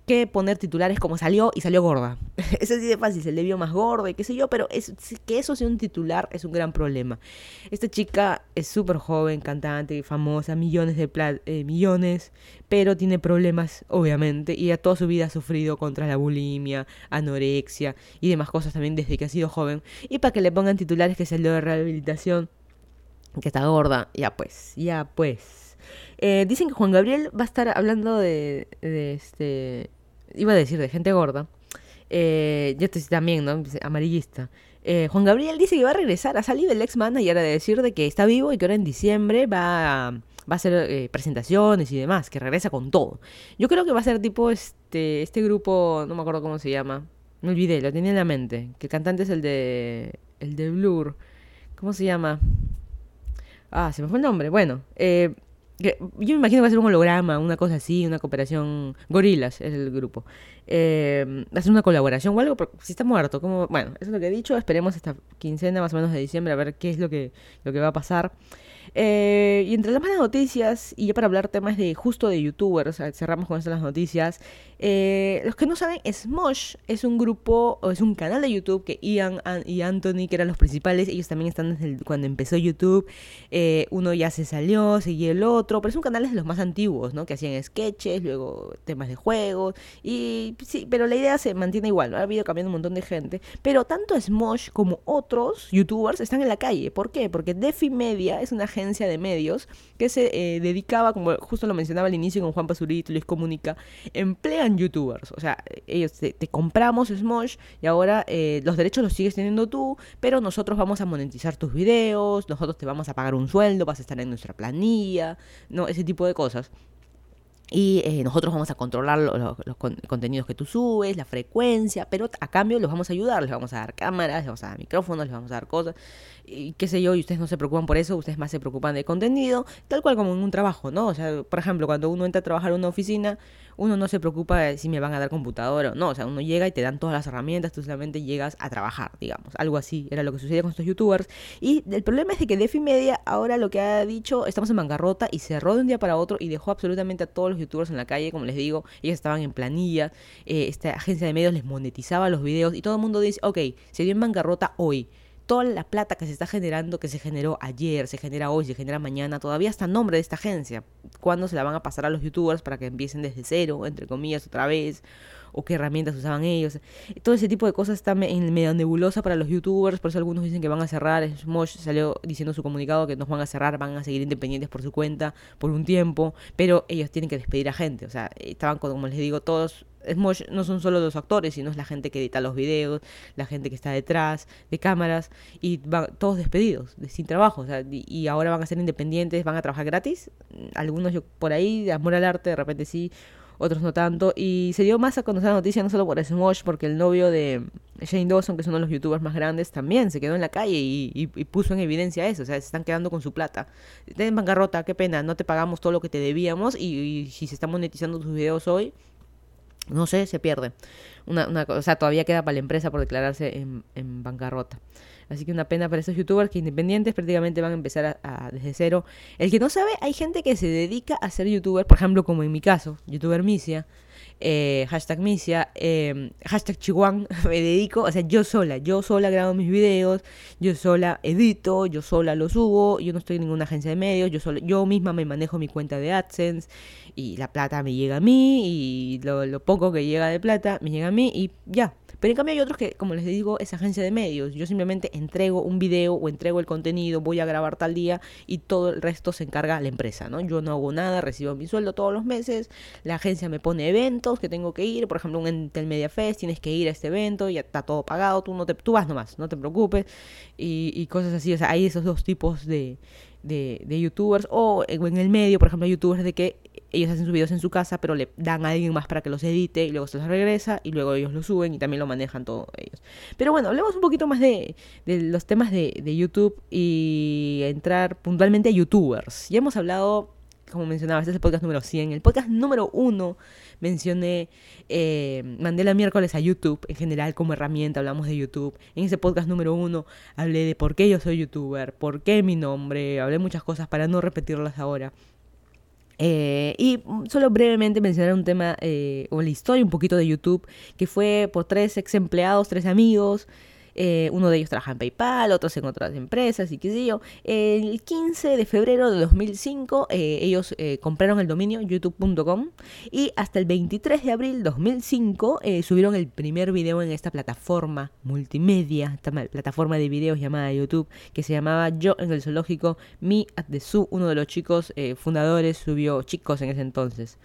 que poner titulares como salió y salió gorda. (laughs) es así de fácil, se le vio más gorda y qué sé yo, pero es, que eso sea un titular es un gran problema. Esta chica es súper joven, cantante, famosa, millones de eh, millones, pero tiene problemas, obviamente, y a toda su vida ha sufrido contra la bulimia, anorexia y demás cosas también desde que ha sido joven. Y para que le pongan titulares que salió de rehabilitación, que está gorda, ya pues, ya pues. Eh, dicen que Juan Gabriel va a estar hablando de, de este iba a decir de gente gorda, eh, yo estoy también, ¿no? Amarillista. Eh, Juan Gabriel dice que va a regresar, ha salido el ex manager a decir de que está vivo y que ahora en diciembre va a, hacer eh, presentaciones y demás, que regresa con todo. Yo creo que va a ser tipo este, este grupo, no me acuerdo cómo se llama, me olvidé, lo tenía en la mente, que el cantante es el de, el de Blur, ¿cómo se llama? Ah, se me fue el nombre, bueno, yo me imagino que va a ser un holograma, una cosa así, una cooperación. Gorilas es el grupo. Eh, hacer una colaboración o algo, pero si está muerto, como. Bueno, eso es lo que he dicho. Esperemos esta quincena más o menos de diciembre a ver qué es lo que, lo que va a pasar. Eh, y entre las malas noticias, y ya para hablar temas de justo de youtubers, cerramos con estas las noticias. Eh, los que no saben, Smosh es un grupo, o es un canal de YouTube que Ian y Anthony, que eran los principales, ellos también están desde cuando empezó YouTube. Eh, uno ya se salió, seguía el otro, pero es un canal de los más antiguos, ¿no? Que hacían sketches, luego temas de juegos. Y sí, pero la idea se mantiene igual, ¿no? Ha habido cambiando un montón de gente. Pero tanto Smosh como otros youtubers están en la calle. ¿Por qué? Porque Defi Media es una agencia de medios que se eh, dedicaba, como justo lo mencionaba al inicio con Juan Pazurito, Luis Comunica, emplean youtubers. O sea, ellos te, compramos Smosh y ahora eh, los derechos los sigues teniendo tú, pero nosotros vamos a monetizar tus videos, nosotros te vamos a pagar un sueldo, vas a estar en nuestra planilla, no, ese tipo de cosas. Y eh, nosotros vamos a controlar los, contenidos que tú subes, la frecuencia, pero a cambio los vamos a ayudar, les vamos a dar cámaras, les vamos a dar micrófonos, les vamos a dar cosas, y qué sé yo, y ustedes no se preocupan por eso, ustedes más se preocupan de contenido, tal cual como en un trabajo, ¿no? O sea, por ejemplo, cuando uno entra a trabajar en una oficina, uno no se preocupa de si me van a dar computadora o no, o sea, uno llega y te dan todas las herramientas, tú solamente llegas a trabajar, digamos, algo así, era lo que sucedía con estos youtubers, y el problema es de que Defi Media ahora lo que ha dicho, estamos en bancarrota y cerró de un día para otro y dejó absolutamente a todos los youtubers en la calle, como les digo, ellos estaban en planilla, eh, esta agencia de medios les monetizaba los videos y todo el mundo dice, ok, se dio en bancarrota hoy toda la plata que se está generando, que se generó ayer, se genera hoy, se genera mañana, todavía está nombre de esta agencia. ¿Cuándo se la van a pasar a los youtubers para que empiecen desde cero, entre comillas, otra vez? ¿O qué herramientas usaban ellos? Todo ese tipo de cosas está en medio nebulosa para los youtubers, por eso algunos dicen que van a cerrar. Smosh salió diciendo su comunicado que nos van a cerrar, van a seguir independientes por su cuenta por un tiempo, pero ellos tienen que despedir a gente. O sea, estaban, como les digo, todos Smosh no son solo los actores, sino es la gente que edita los videos, la gente que está detrás de cámaras y van todos despedidos, sin trabajo. O sea, y, ahora van a ser independientes, van a trabajar gratis. Algunos por ahí, de amor al arte, de repente sí, otros no tanto. Y se dio más a conocer la noticia no solo por Smosh, porque el novio de Shane Dawson, que es uno de los youtubers más grandes, también se quedó en la calle y, puso en evidencia eso. O sea, se están quedando con su plata. Están en bancarrota, qué pena, no te pagamos todo lo que te debíamos y, y si se están monetizando tus videos hoy no sé, se pierde. Una, una, o sea, todavía queda para la empresa por declararse en, en, bancarrota. Así que una pena para esos youtubers que independientes prácticamente van a empezar a, desde cero. El que no sabe, hay gente que se dedica a ser youtuber, por ejemplo, como en mi caso, youtuber Misia, eh, hashtag Misia, eh, hashtag Chihuahua, (laughs) me dedico, o sea, yo sola, yo sola grabo mis videos, yo sola edito, yo sola los subo, yo no estoy en ninguna agencia de medios, yo, sola, yo misma me manejo mi cuenta de AdSense y la plata me llega a mí y lo, lo poco que llega de plata me llega a mí y ya. Pero en cambio hay otros que, como les digo, es agencia de medios. Yo simplemente entrego un video o entrego el contenido, voy a grabar tal día y todo el resto se encarga la empresa, ¿no? Yo no hago nada, recibo mi sueldo todos los meses, la agencia me pone eventos que tengo que ir, por ejemplo, un Intel Media Fest, tienes que ir a este evento, ya está todo pagado, tú, no te, tú vas nomás, no te preocupes, y, y cosas así. O sea, hay esos dos tipos de, de, de youtubers, o en el medio, por ejemplo, youtubers de que ellos hacen sus videos en su casa, pero le dan a alguien más para que los edite y luego se los regresa y luego ellos lo suben y también lo manejan todos ellos. Pero bueno, hablemos un poquito más de, de los temas de, de YouTube y entrar puntualmente a YouTubers. Ya hemos hablado como mencionaba, este es el podcast número 100. El podcast número 1 mencioné, eh, mandé la miércoles a YouTube en general como herramienta, hablamos de YouTube. En ese podcast número 1 hablé de por qué yo soy youtuber, por qué mi nombre, hablé muchas cosas para no repetirlas ahora. Eh, y solo brevemente mencionar un tema eh, o la historia un poquito de YouTube, que fue por tres ex empleados, tres amigos, eh, uno de ellos trabaja en PayPal, otros en otras empresas y qué sé yo. El 15 de febrero de 2005 eh, ellos eh, compraron el dominio youtube.com y hasta el 23 de abril de 2005 subieron el primer video en esta plataforma multimedia, esta plataforma de videos llamada YouTube, que se llamaba Yo en el zoológico, Me at the Zoo, uno de los chicos fundadores subió, chicos en ese entonces,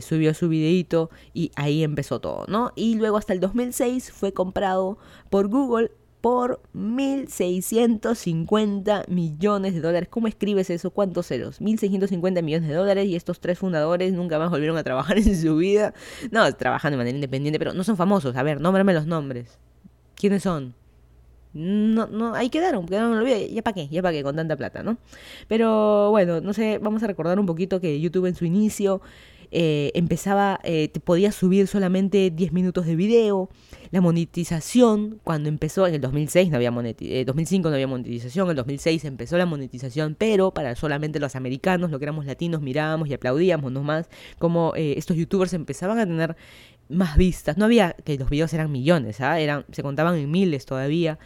subió su videito y ahí empezó todo, ¿no? Y luego hasta el 2006 fue comprado por Google por 1.650 millones de dólares. ¿Cómo escribes eso? ¿Cuántos ceros? 1.650 millones de dólares y estos tres fundadores nunca más volvieron a trabajar (laughs) en su vida. No, trabajan de manera independiente, pero no son famosos. A ver, nómbrame los nombres. ¿Quiénes son? No, no, ahí quedaron, quedaron en el video. Ya para qué, ya para qué con tanta plata, ¿no? Pero bueno, no sé, vamos a recordar un poquito que YouTube en su inicio eh, empezaba, eh, te podías subir solamente 10 minutos de video. La monetización, cuando empezó en el 2006, no había 2005 eh, no había monetización, en el 2006 empezó la monetización, pero para solamente los americanos, lo que éramos latinos, mirábamos y aplaudíamos nomás, como estos youtubers empezaban a tener más vistas. No había que los videos eran millones, ¿ah? eran, se contaban en miles todavía.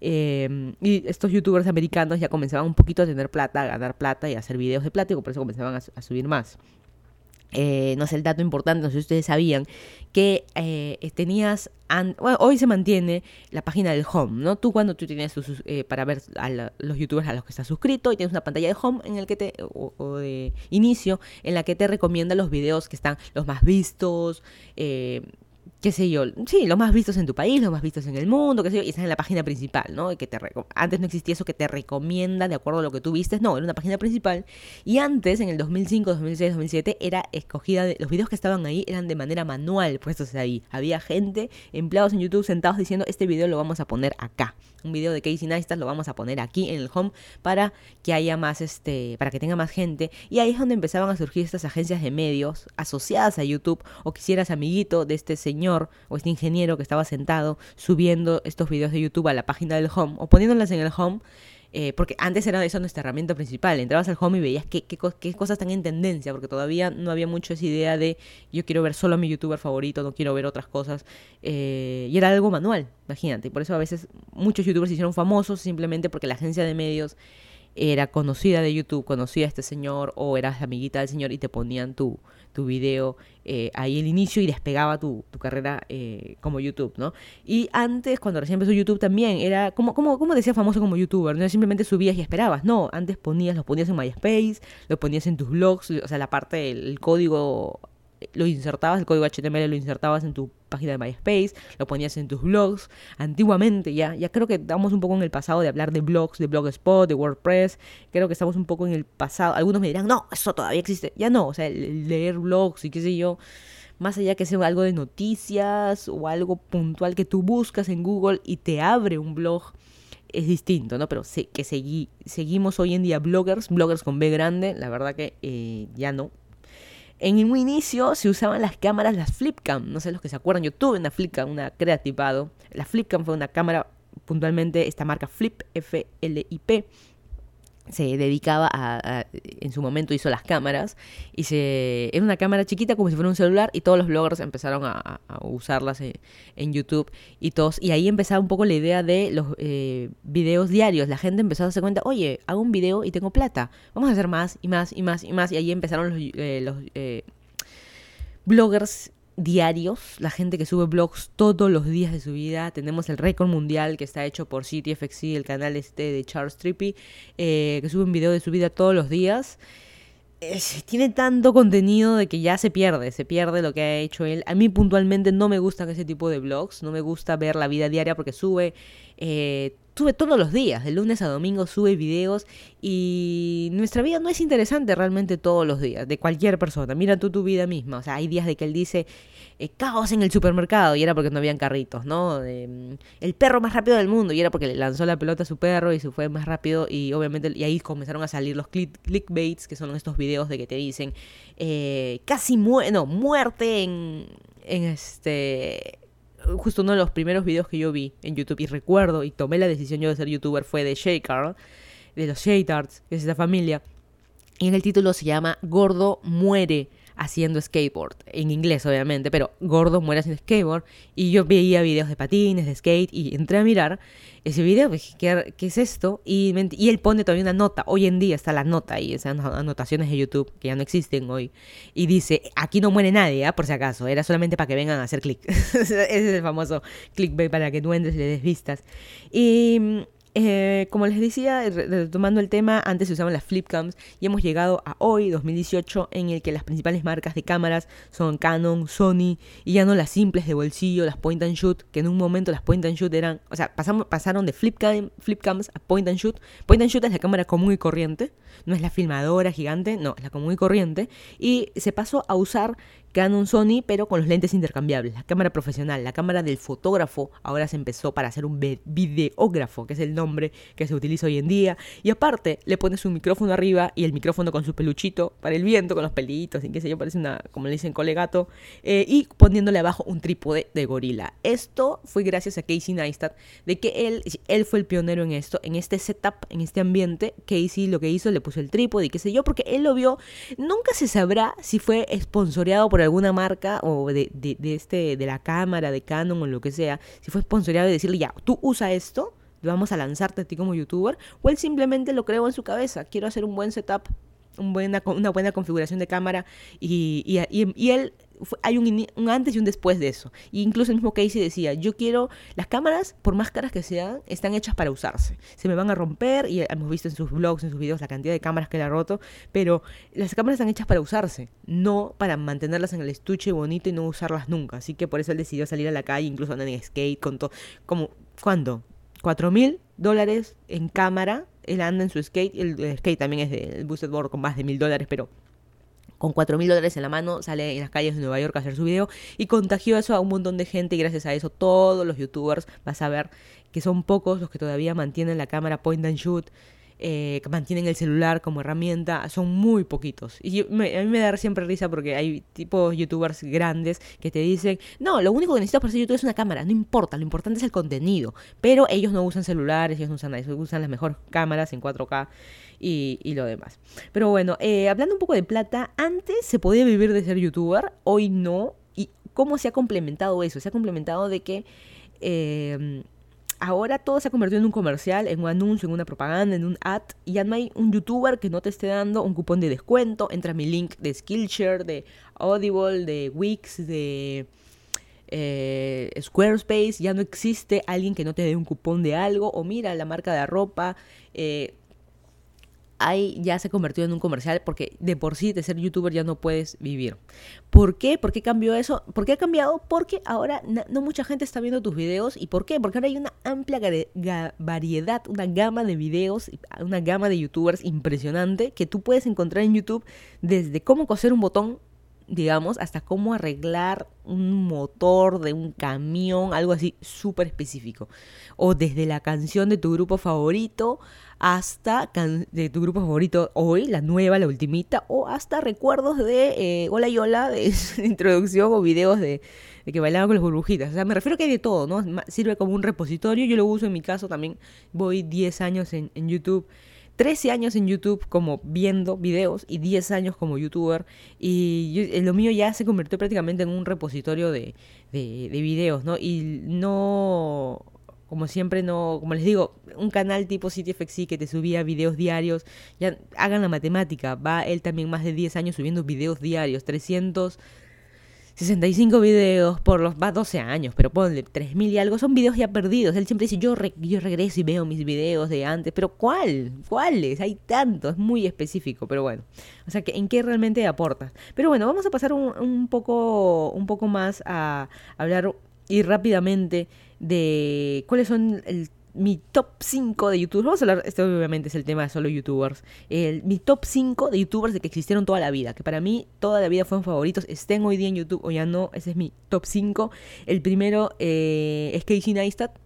y estos youtubers americanos ya comenzaban un poquito a tener plata, a ganar plata y a hacer videos de plata, y por eso comenzaban a subir más. Eh, no sé el dato importante, no sé si ustedes sabían, que eh, tenías, hoy se mantiene la página del home, ¿no? Tú cuando tú tienes eh, para ver a los youtubers a los que estás suscrito y tienes una pantalla de home en el que te, o, de inicio, en la que te recomienda los videos que están los más vistos, qué sé yo, sí, los más vistos en tu país, los más vistos en el mundo, qué sé yo, y están en la página principal, ¿no? Que te antes no existía eso que te recomienda de acuerdo a lo que tú vistes, no, era una página principal. Y antes, en el 2005, 2006, 2007, era escogida, los videos que estaban ahí eran de manera manual puestos ahí. Había gente, empleados en YouTube sentados diciendo, este video lo vamos a poner acá. Un video de Casey Neistat lo vamos a poner aquí en el home para que haya más, este, para que tenga más gente. Y ahí es donde empezaban a surgir estas agencias de medios asociadas a YouTube o quisieras amiguito de este señor o este ingeniero que estaba sentado subiendo estos videos de YouTube a la página del home o poniéndolas en el home. Eh, porque antes era eso nuestra herramienta principal. Entrabas al home y veías qué, qué, cosas están en tendencia, porque todavía no había mucho esa idea de yo quiero ver solo a mi youtuber favorito, no quiero ver otras cosas. Eh, y era algo manual, imagínate. Por eso a veces muchos youtubers se hicieron famosos simplemente porque la agencia de medios era conocida de YouTube, conocía a este señor o eras amiguita del señor y te ponían tu, tu video eh, ahí el inicio y despegaba tu, tu carrera eh, como YouTube, ¿no? Y antes, cuando recién empezó YouTube también, era como, como, como decía famoso como youtuber, no simplemente subías y esperabas, no, antes ponías, los ponías en MySpace, los ponías en tus blogs, o sea, la parte del código lo insertabas, el código HTML lo insertabas en tu página de MySpace, lo ponías en tus blogs. Antiguamente ya, ya creo que estamos un poco en el pasado de hablar de blogs, de Blogspot, de WordPress. Creo que estamos un poco en el pasado. Algunos me dirán, no, eso todavía existe. Ya no, o sea, leer blogs y qué sé yo. Más allá que sea algo de noticias o algo puntual que tú buscas en Google y te abre un blog es distinto, ¿no? Pero sé que seguimos hoy en día bloggers, bloggers con B grande, la verdad que eh, ya no, en un inicio se usaban las cámaras, las Flipcam. No sé los que se acuerdan, yo tuve una Flipcam, una Creativado. La Flipcam fue una cámara, puntualmente esta marca Flip, F-L-I-P se dedicaba a, en su momento hizo las cámaras y se era una cámara chiquita como si fuera un celular y todos los bloggers empezaron a, usarlas en, YouTube y todos y ahí empezaba un poco la idea de los eh, videos diarios. La gente empezó a darse cuenta oye hago un video y tengo plata vamos a hacer más y más y más y más y ahí empezaron los, eh, los eh, bloggers diarios, la gente que sube blogs todos los días de su vida. Tenemos el récord mundial que está hecho por CityFXC, el canal este de Charles Trippy, eh, que sube un video de su vida todos los días. tiene tanto contenido de que ya se pierde, se pierde lo que ha hecho él. A mí puntualmente no me gustan ese tipo de blogs, no me gusta ver la vida diaria porque sube eh, sube todos los días, de lunes a domingo sube videos y nuestra vida no es interesante realmente todos los días, de cualquier persona. Mira tú tu vida misma, o sea, hay días de que él dice eh, caos en el supermercado y era porque no habían carritos, ¿no? Mm, el perro más rápido del mundo y era porque le lanzó la pelota a su perro y se fue más rápido y obviamente y ahí comenzaron a salir los clickbaits, que son estos videos de que te dicen eh, casi no, muerte en, en este justo uno de los primeros videos que yo vi en YouTube y recuerdo y tomé la decisión yo de ser youtuber fue de Shaker, de los Shaytards, que es esta familia. Y en el título se llama Gordo muere haciendo skateboard. En inglés, obviamente, pero gordo muere haciendo skateboard. Y yo veía videos de patines, de skate, y entré a mirar ese video, dije, ¿qué, es esto? Y, y, él pone todavía una nota. Hoy en día está la nota ahí, esas anotaciones de YouTube, que ya no existen hoy. Y dice, aquí no muere nadie, ¿ah? por si acaso. Era solamente para que vengan a hacer clic. (laughs) ese es el famoso clickbait para que tú entres y le des vistas. Y eh, como les decía, retomando el tema, antes se usaban las flipcams y hemos llegado a hoy, 2018, en el que las principales marcas de cámaras son Canon, Sony y ya no las simples de bolsillo, las point and shoot, que en un momento las point and shoot eran, o sea, pasamos, pasaron de flipcam, flipcams a point and shoot. Point and shoot es la cámara común y corriente, no es la filmadora gigante, no, es la común y corriente, y se pasó a usar Canon Sony, pero con los lentes intercambiables. La cámara profesional, la cámara del fotógrafo, ahora se empezó para hacer un videógrafo, que es el nombre que se utiliza hoy en día. Y aparte, le pones un micrófono arriba y el micrófono con su peluchito para el viento, con los pelitos y qué sé yo, parece una, como le dicen, colegato. Eh, y poniéndole abajo un trípode de gorila. Esto fue gracias a Casey Neistat, de que él, él fue el pionero en esto, en este setup, en este ambiente. Casey lo que hizo, le puso el trípode y qué sé yo, porque él lo vio. Nunca se sabrá si fue sponsoreado por alguna marca o de, de, este, de la cámara, de Canon o lo que sea, si fue sponsoreado y decirle, ya, tú usa esto, vamos a lanzarte a ti como youtuber, o él simplemente lo creó en su cabeza, quiero hacer un buen setup, un buena, una buena configuración de cámara y, y, y él hay un, antes y un después de eso. Y incluso el mismo Casey decía, yo quiero, las cámaras, por más caras que sean, están hechas para usarse. Se me van a romper, y hemos visto en sus blogs, en sus videos, la cantidad de cámaras que le ha roto, pero las cámaras están hechas para usarse, no para mantenerlas en el estuche bonito y no usarlas nunca. Así que por eso él decidió salir a la calle, incluso andar en skate, con todo, como, ¿cuándo? ¿Cuatro mil dólares en cámara? Él anda en su skate, el, skate también es del boosted board con más de mil dólares, pero con 4 mil dólares en la mano, sale en las calles de Nueva York a hacer su video y contagió eso a un montón de gente y gracias a eso todos los youtubers vas a ver que son pocos los que todavía mantienen la cámara point and shoot, eh, que mantienen el celular como herramienta, son muy poquitos. Y a mí me da siempre risa porque hay tipos youtubers grandes que te dicen, no, lo único que necesitas para ser youtuber es una cámara, no importa, lo importante es el contenido. Pero ellos no usan celulares, ellos no usan nada, usan las mejores cámaras en 4K y, lo demás. Pero bueno, eh, hablando un poco de plata, antes se podía vivir de ser youtuber, hoy no. ¿Y cómo se ha complementado eso? Se ha complementado de que... Eh, ahora todo se ha convertido en un comercial, en un anuncio, en una propaganda, en un ad, y ya no hay un youtuber que no te esté dando un cupón de descuento. Entra mi link de Skillshare, de Audible, de Wix, de eh, Squarespace. Ya no existe alguien que no te dé un cupón de algo, o mira la marca de ropa. Eh, ahí ya se convirtió en un comercial porque de por sí de ser youtuber ya no puedes vivir. ¿Por qué? ¿Por qué cambió eso? ¿Por qué ha cambiado? Porque ahora no mucha gente está viendo tus videos. ¿Y por qué? Porque ahora hay una amplia variedad, una gama de videos, una gama de youtubers impresionante que tú puedes encontrar en YouTube desde cómo coser un botón digamos, hasta cómo arreglar un motor de un camión, algo así súper específico. O desde la canción de tu grupo favorito hasta de tu grupo favorito hoy, la nueva, la ultimita, o hasta recuerdos de eh, Hola y Hola, de (laughs) introducción o videos de, que bailaban con las burbujitas. O sea, me refiero que hay de todo, ¿no? Sirve como un repositorio, yo lo uso en mi caso también, voy 10 años en, en YouTube. 13 años en YouTube como viendo videos y 10 años como youtuber y lo mío ya se convirtió prácticamente en un repositorio de, de, de videos, ¿no? Y no como siempre no, como les digo, un canal tipo CityFXI que te subía videos diarios, ya hagan la matemática, va él también más de 10 años subiendo videos diarios, 365 videos por los, va 12 años, pero ponle 3000 y algo, son videos ya perdidos, él siempre dice, yo, yo regreso y veo mis videos de antes, pero ¿cuál? ¿Cuáles? Hay tantos, es muy específico, pero bueno, o sea, que ¿en qué realmente aportas? Pero bueno, vamos a pasar un, un poco, un poco más a hablar y rápidamente de cuáles son mi top 5 de youtubers. Vamos a hablar, este obviamente es el tema de solo youtubers. El, mi top 5 de youtubers de que existieron toda la vida. Que para mí toda la vida fueron favoritos. Estén hoy día en YouTube o ya no. Ese es mi top 5. El primero eh, es Casey Neistat.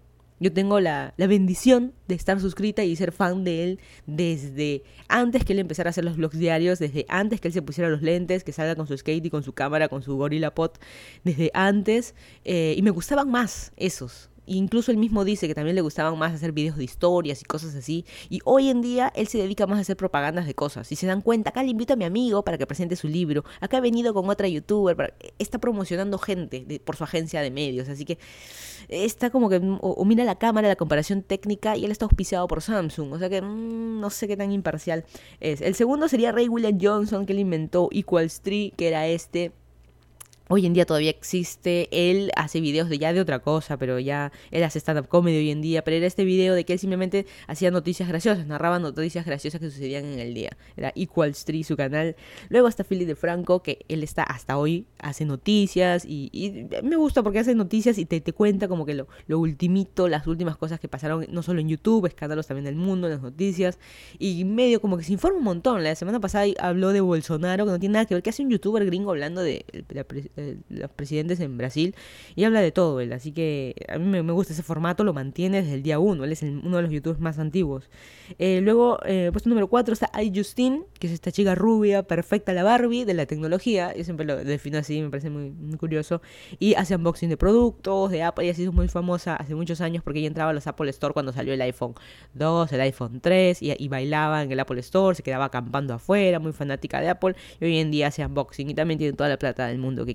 Yo tengo la, la, bendición de estar suscrita y ser fan de él desde antes que él empezara a hacer los vlogs diarios, desde antes que él se pusiera los lentes, que salga con su skate y con su cámara, con su Gorilla Pot, desde antes. Eh, y me gustaban más esos. Incluso él mismo dice que también le gustaban más hacer videos de historias y cosas así. Y hoy en día él se dedica más a hacer propagandas de cosas. Y se dan cuenta, acá le invito a mi amigo para que presente su libro. Acá ha venido con otra youtuber. está promocionando gente por su agencia de medios. Así que está como que, o, mira la cámara, la comparación técnica, y él está auspiciado por Samsung. O sea que mm, no sé qué tan imparcial es. El segundo sería Ray William Johnson, que él inventó Equals 3, que era este Hoy en día todavía existe, él hace videos de ya de otra cosa, pero ya él hace stand-up comedy hoy en día, pero era este video de que él simplemente hacía noticias graciosas, narraba noticias graciosas que sucedían en el día. Era Equal Street su canal. Luego está Philip de Franco, que él está hasta hoy, hace noticias y, me gusta porque hace noticias y te, te cuenta como que lo, lo ultimito, las últimas cosas que pasaron, no solo en YouTube, escándalos también del mundo, las noticias, y medio como que se informa un montón. La semana pasada habló de Bolsonaro, que no tiene nada que ver, que hace un youtuber gringo hablando de la los presidentes en Brasil y habla de todo él. Así que a mí me, gusta ese formato, lo mantiene desde el día uno. Él es uno de los youtubers más antiguos. Eh, luego, eh, puesto número 4 está iJustine, que es esta chica rubia, perfecta, la Barbie de la tecnología. Yo siempre lo defino así, me parece muy, curioso. Y hace unboxing de productos, de Apple, y ha sido muy famosa hace muchos años porque ella entraba a los Apple Store cuando salió el iPhone 2, el iPhone 3, y, y bailaba en el Apple Store, se quedaba acampando afuera, muy fanática de Apple. Y hoy en día hace unboxing y también tiene toda la plata del mundo que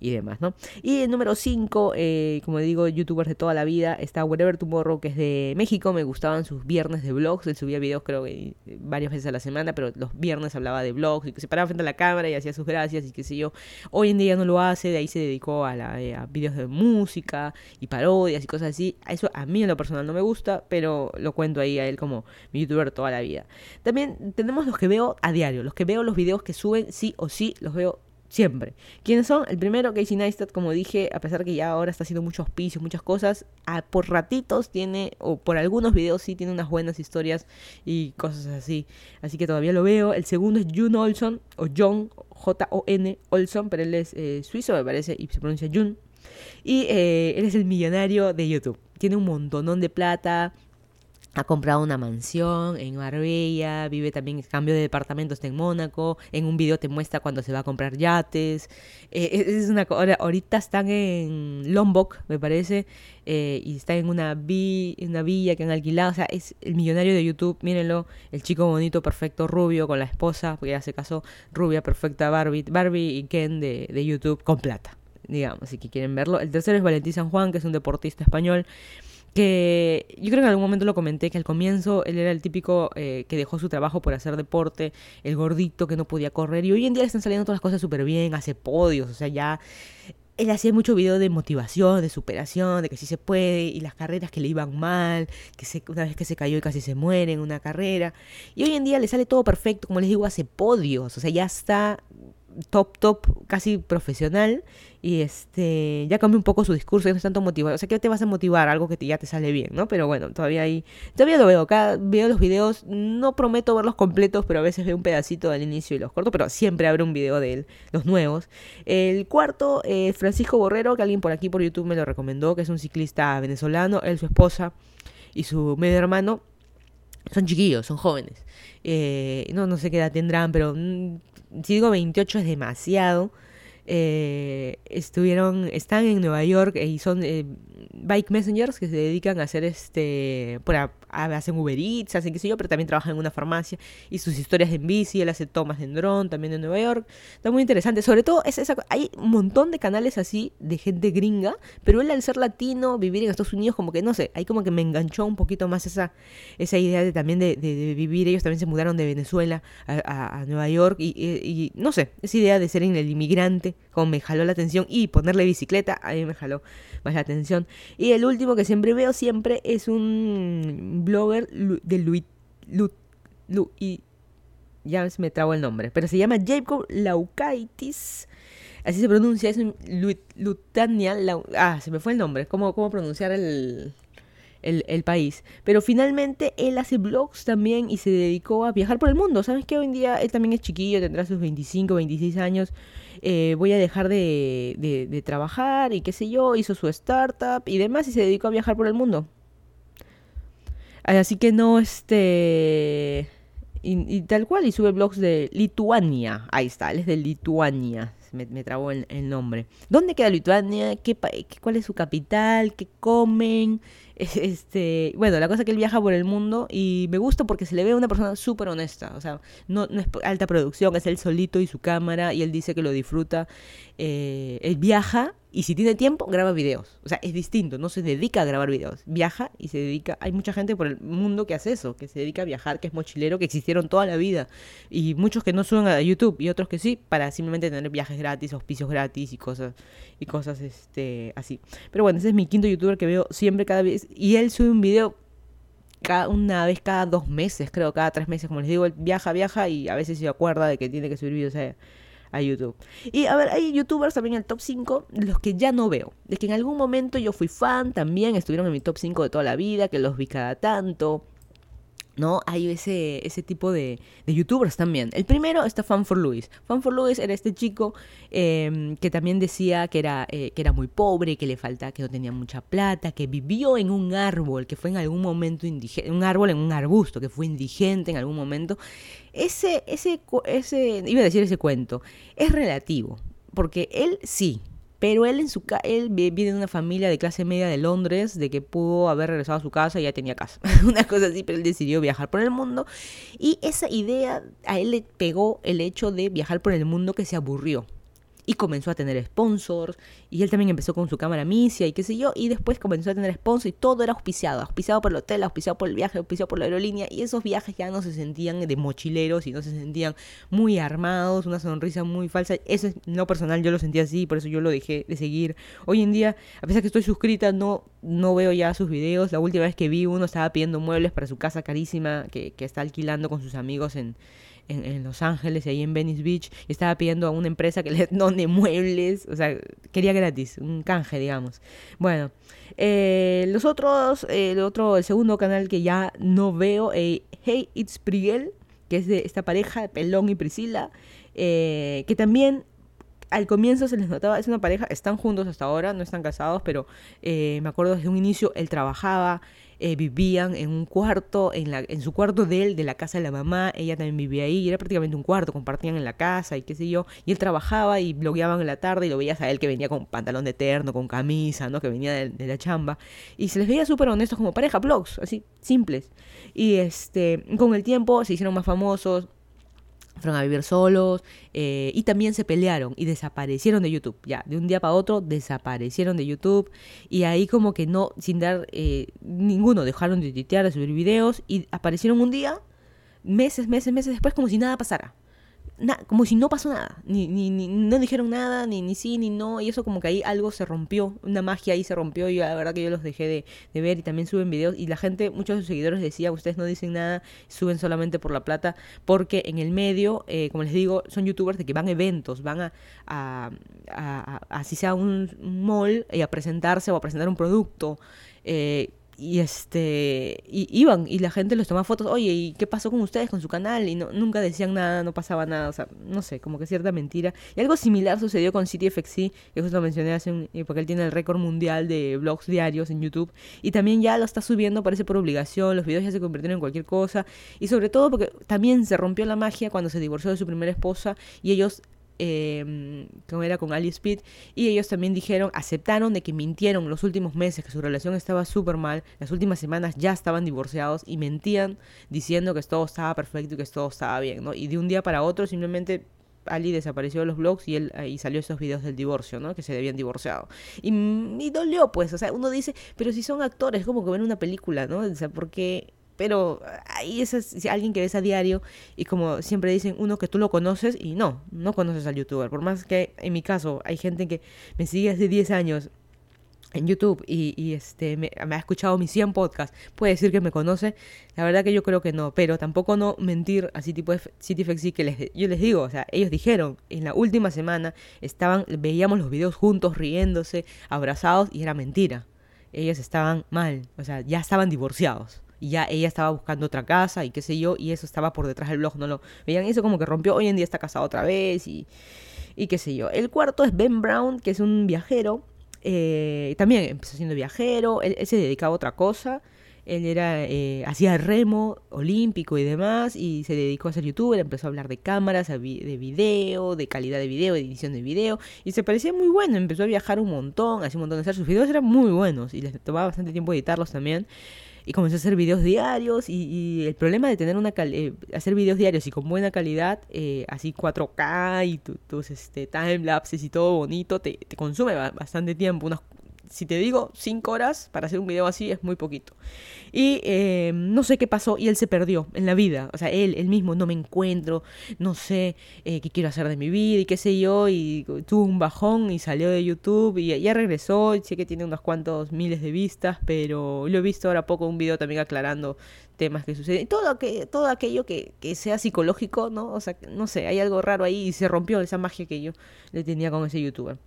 y, demás, ¿no? Y el número 5, eh, como digo, youtubers de toda la vida, está Wherever Tomorrow, que es de México, me gustaban sus viernes de vlogs, él subía videos creo que eh, varias veces a la semana, pero los viernes hablaba de vlogs y que se paraba frente a la cámara y hacía sus gracias y qué sé yo. Hoy en día no lo hace, de ahí se dedicó a, la, eh, videos de música y parodias y cosas así. Eso a mí en lo personal no me gusta, pero lo cuento ahí a él como mi youtuber toda la vida. También tenemos los que veo a diario, los que veo los videos que suben sí o sí, los veo Siempre. ¿Quiénes son? El primero, Casey Neistat, como dije, a pesar que ya ahora está haciendo muchos auspicios, muchas cosas, por ratitos tiene, o por algunos videos sí tiene unas buenas historias y cosas así. Así que todavía lo veo. El segundo es June Olson, o John, J-O-N Olson, pero él es eh, suizo, me parece, y se pronuncia June. Y eh, él es el millonario de YouTube. Tiene un montonón de plata, ha comprado una mansión en Marbella, vive también cambio de departamentos en Mónaco, en un video te muestra cuando se va a comprar yates, eh, es una ahorita están en Lombok, me parece, eh, y están en una villa que han alquilado, o sea, es el millonario de YouTube, mírenlo, el chico bonito, perfecto, rubio, con la esposa, porque ya se casó, rubia, perfecta, Barbie, Barbie y Ken de, de YouTube, con plata, digamos, si quieren verlo. El tercero es Valentín San Juan, que es un deportista español, que yo creo que en algún momento lo comenté, que al comienzo él era el típico eh, que dejó su trabajo por hacer deporte, el gordito que no podía correr, y hoy en día le están saliendo todas las cosas súper bien, hace podios, o sea, ya... Él hacía mucho video de motivación, de superación, de que sí se puede, y las carreras que le iban mal, que se, una vez que se cayó y casi se muere en una carrera. Y hoy en día le sale todo perfecto, como les digo, hace podios, o sea, ya está top, top, casi profesional y este ya cambia un poco su discurso, ya no es tanto motivado. O sea, que te vas a motivar? Algo que ya te sale bien, ¿no? Pero bueno, todavía ahí, todavía lo veo. Cada veo los videos, no prometo verlos completos, pero a veces veo un pedacito al inicio y los corto, pero siempre abre un video de él, los nuevos. El cuarto, eh, Francisco Borrero, que alguien por aquí por YouTube me lo recomendó, que es un ciclista venezolano, él, su esposa y su medio hermano. Son chiquillos, son jóvenes. Eh, no, no sé qué edad tendrán, pero mm, si digo 28 es demasiado. Eh, estuvieron, están en Nueva York y son eh, bike messengers que se dedican a hacer este, por hacen Uber Eats, hacen qué sé yo, pero también trabajan en una farmacia y sus historias en bici, él hace tomas en dron también en Nueva York, está muy interesante, sobre todo es esa, hay un montón de canales así de gente gringa, pero él al ser latino, vivir en Estados Unidos, como que no sé, ahí como que me enganchó un poquito más esa, esa idea de también de, vivir, ellos también se mudaron de Venezuela a, Nueva York y, y, no sé, esa idea de ser el inmigrante, como me jaló la atención y ponerle bicicleta, a mí me jaló más la atención. Y el último que siempre veo siempre es un blogger de Luis, y ya me trago el nombre, pero se llama Jacob Laukaitis. Así se pronuncia, es un Lutania. ah, se me fue el nombre. ¿Cómo, cómo pronunciar el, el, país. Pero finalmente él hace blogs también y se dedicó a viajar por el mundo. ¿Sabes que Hoy en día él también es chiquillo, tendrá sus 25, 26 años. Eh, voy a dejar de, de, trabajar y qué sé yo, hizo su startup y demás y se dedicó a viajar por el mundo. Así que no, este... Y, tal cual, y sube blogs de Lituania. Ahí está, él es de Lituania. Me, me trabó el, nombre. ¿Dónde queda Lituania? ¿Qué, ¿Cuál es su capital? ¿Qué comen? (laughs) Este, bueno, la cosa es que él viaja por el mundo y me gusta porque se le ve una persona súper honesta. O sea, no, no, es alta producción, es él solito y su cámara y él dice que lo disfruta. Eh, él viaja y si tiene tiempo, graba videos. O sea, es distinto, no se dedica a grabar videos. Viaja y se dedica. Hay mucha gente por el mundo que hace eso, que se dedica a viajar, que es mochilero, que existieron toda la vida. Y muchos que no suben a YouTube y otros que sí, para simplemente tener viajes gratis, auspicios gratis y cosas, y cosas este, así. Pero bueno, ese es mi quinto youtuber que veo siempre cada vez. Y él sube un video cada, una vez cada dos meses, creo, cada tres meses. Como les digo, él viaja, viaja y a veces se acuerda de que tiene que subir videos a YouTube. Y a ver, hay youtubers también en el top 5, los que ya no veo. De que en algún momento yo fui fan también, estuvieron en mi top 5 de toda la vida, que los vi cada tanto. ¿No? Hay ese, ese tipo de, de, youtubers también. El primero está Fan for Louis. Fan for Louis era este chico em, que también decía que era, eh, que era muy pobre, que le falta, que no tenía mucha plata, que vivió en un árbol, que fue en algún momento indigente, un árbol en un arbusto, que fue indigente en algún momento. Ese, ese, ese, iba a decir ese cuento, es relativo, porque él sí, pero él, en su él viene de una familia de clase media de Londres, de que pudo haber regresado a su casa y ya tenía casa. (laughs) una cosa así, pero él decidió viajar por el mundo. Y esa idea a él le pegó el hecho de viajar por el mundo que se aburrió y comenzó a tener sponsors y él también empezó con su cámara Misia y qué sé yo y después comenzó a tener sponsors y todo era auspiciado, auspiciado por el hotel, auspiciado por el viaje, auspiciado por la aerolínea y esos viajes ya no se sentían de mochileros y no se sentían muy armados, una sonrisa muy falsa, eso es no personal, yo lo sentía así, por eso yo lo dejé de seguir. Hoy en día, a pesar que estoy suscrita, no no veo ya sus videos. La última vez que vi uno estaba pidiendo muebles para su casa carísima que, que está alquilando con sus amigos en en, Los Ángeles y ahí en Venice Beach, estaba pidiendo a una empresa que le (laughs) done muebles, o sea, quería gratis, un canje, digamos. Bueno, eh, los otros, el otro, el segundo canal que ya no veo, eh, Hey It's Prigel, que es de esta pareja, Pelón y Priscila, eh, que también al comienzo se les notaba, es una pareja, están juntos hasta ahora, no están casados, pero me acuerdo desde un inicio, él trabajaba, eh, vivían en un cuarto, en, la, en su cuarto de él, de la casa de la mamá, ella también vivía ahí, y era prácticamente un cuarto, compartían en la casa y qué sé yo, y él trabajaba y blogueaban en la tarde y lo veías a él que venía con pantalón de terno, con camisa, ¿no? Que venía de, la chamba, y se les veía súper honestos como pareja, blogs, así, simples, y este, con el tiempo se hicieron más famosos, fueron a vivir solos eh, y también se pelearon y desaparecieron de YouTube. Ya, de un día para otro desaparecieron de YouTube y ahí como que no, sin dar eh, ninguno, dejaron de tuitear, de subir videos y aparecieron un día, meses, meses, meses después como si nada pasara como si no pasó nada, ni, ni, ni, no dijeron nada, ni, ni sí, ni no, y eso como que ahí algo se rompió, una magia ahí se rompió, y la verdad que yo los dejé de, de ver y también suben videos, y la gente, muchos de sus seguidores decían, ustedes no dicen nada, suben solamente por la plata, porque en el medio, eh, como les digo, son youtubers de que van a eventos, van a, a, a, sea un mall, y a presentarse o a presentar un producto, eh, y este y iban y la gente les tomaba fotos oye y qué pasó con ustedes con su canal y no, nunca decían nada no pasaba nada o sea no sé como que cierta mentira. Y algo similar sucedió con CityFXC que justo lo mencioné hace un porque él tiene el récord mundial de blogs diarios en YouTube y también ya lo está subiendo parece por obligación los videos ya se convirtieron en cualquier cosa y sobre todo porque también se rompió la magia cuando se divorció de su primera esposa y ellos eh, era con Ali Speed, y ellos también dijeron, aceptaron de que mintieron los últimos meses, que su relación estaba súper mal, las últimas semanas ya estaban divorciados y mentían diciendo que todo estaba perfecto y que todo estaba bien, ¿no? Y de un día para otro simplemente Ali desapareció de los blogs y él y salió esos videos del divorcio, ¿no? Que se habían divorciado. Y, y dolió, pues, o sea, uno dice, pero si son actores, como que ven una película, ¿no? O sea, porque pero ahí es alguien que ves a diario y como siempre dicen, uno que tú lo conoces y no, no conoces al youtuber. Por más que en mi caso hay gente que me sigue hace 10 años en YouTube y, y este me, ha escuchado mis 100 podcasts, puede decir que me conoce. La verdad que yo creo que no, pero tampoco no mentir así tipo de que les, yo les digo, o sea, ellos dijeron, en la última semana estaban, veíamos los videos juntos, riéndose, abrazados y era mentira ellos estaban mal, o sea, ya estaban divorciados. Y ya ella estaba buscando otra casa y qué sé yo, y eso estaba por detrás del blog, no lo veían. Eso como que rompió, hoy en día está casado otra vez y, y qué sé yo. El cuarto es Ben Brown, que es un viajero. Eh, también empezó siendo viajero, él, se dedicaba a otra cosa. Él era, eh, hacía remo olímpico y demás, y se dedicó a ser youtuber, empezó a hablar de cámaras, de video, de calidad de video, de edición de video, y se parecía muy bueno, empezó a viajar un montón, hacía un montón de hacer, sus videos eran muy buenos, y les tomaba bastante tiempo editarlos también y comencé a hacer videos diarios y, el problema de tener una eh, hacer videos diarios y con buena calidad, eh, así 4K y tus este, time lapses y todo bonito, te, te consume bastante tiempo, unas si te digo 5 horas para hacer un video así es muy poquito. Y eh, no sé qué pasó y él se perdió en la vida. O sea, él, él mismo no me encuentro, no sé eh, qué quiero hacer de mi vida y qué sé yo. Y tuvo un bajón y salió de YouTube y ya regresó. Y sé que tiene unos cuantos miles de vistas, pero lo he visto ahora poco un video también aclarando temas que suceden. Todo, que, todo aquello que, que, sea psicológico, ¿no? O sea, no sé, hay algo raro ahí y se rompió esa magia que yo le tenía con ese youtuber.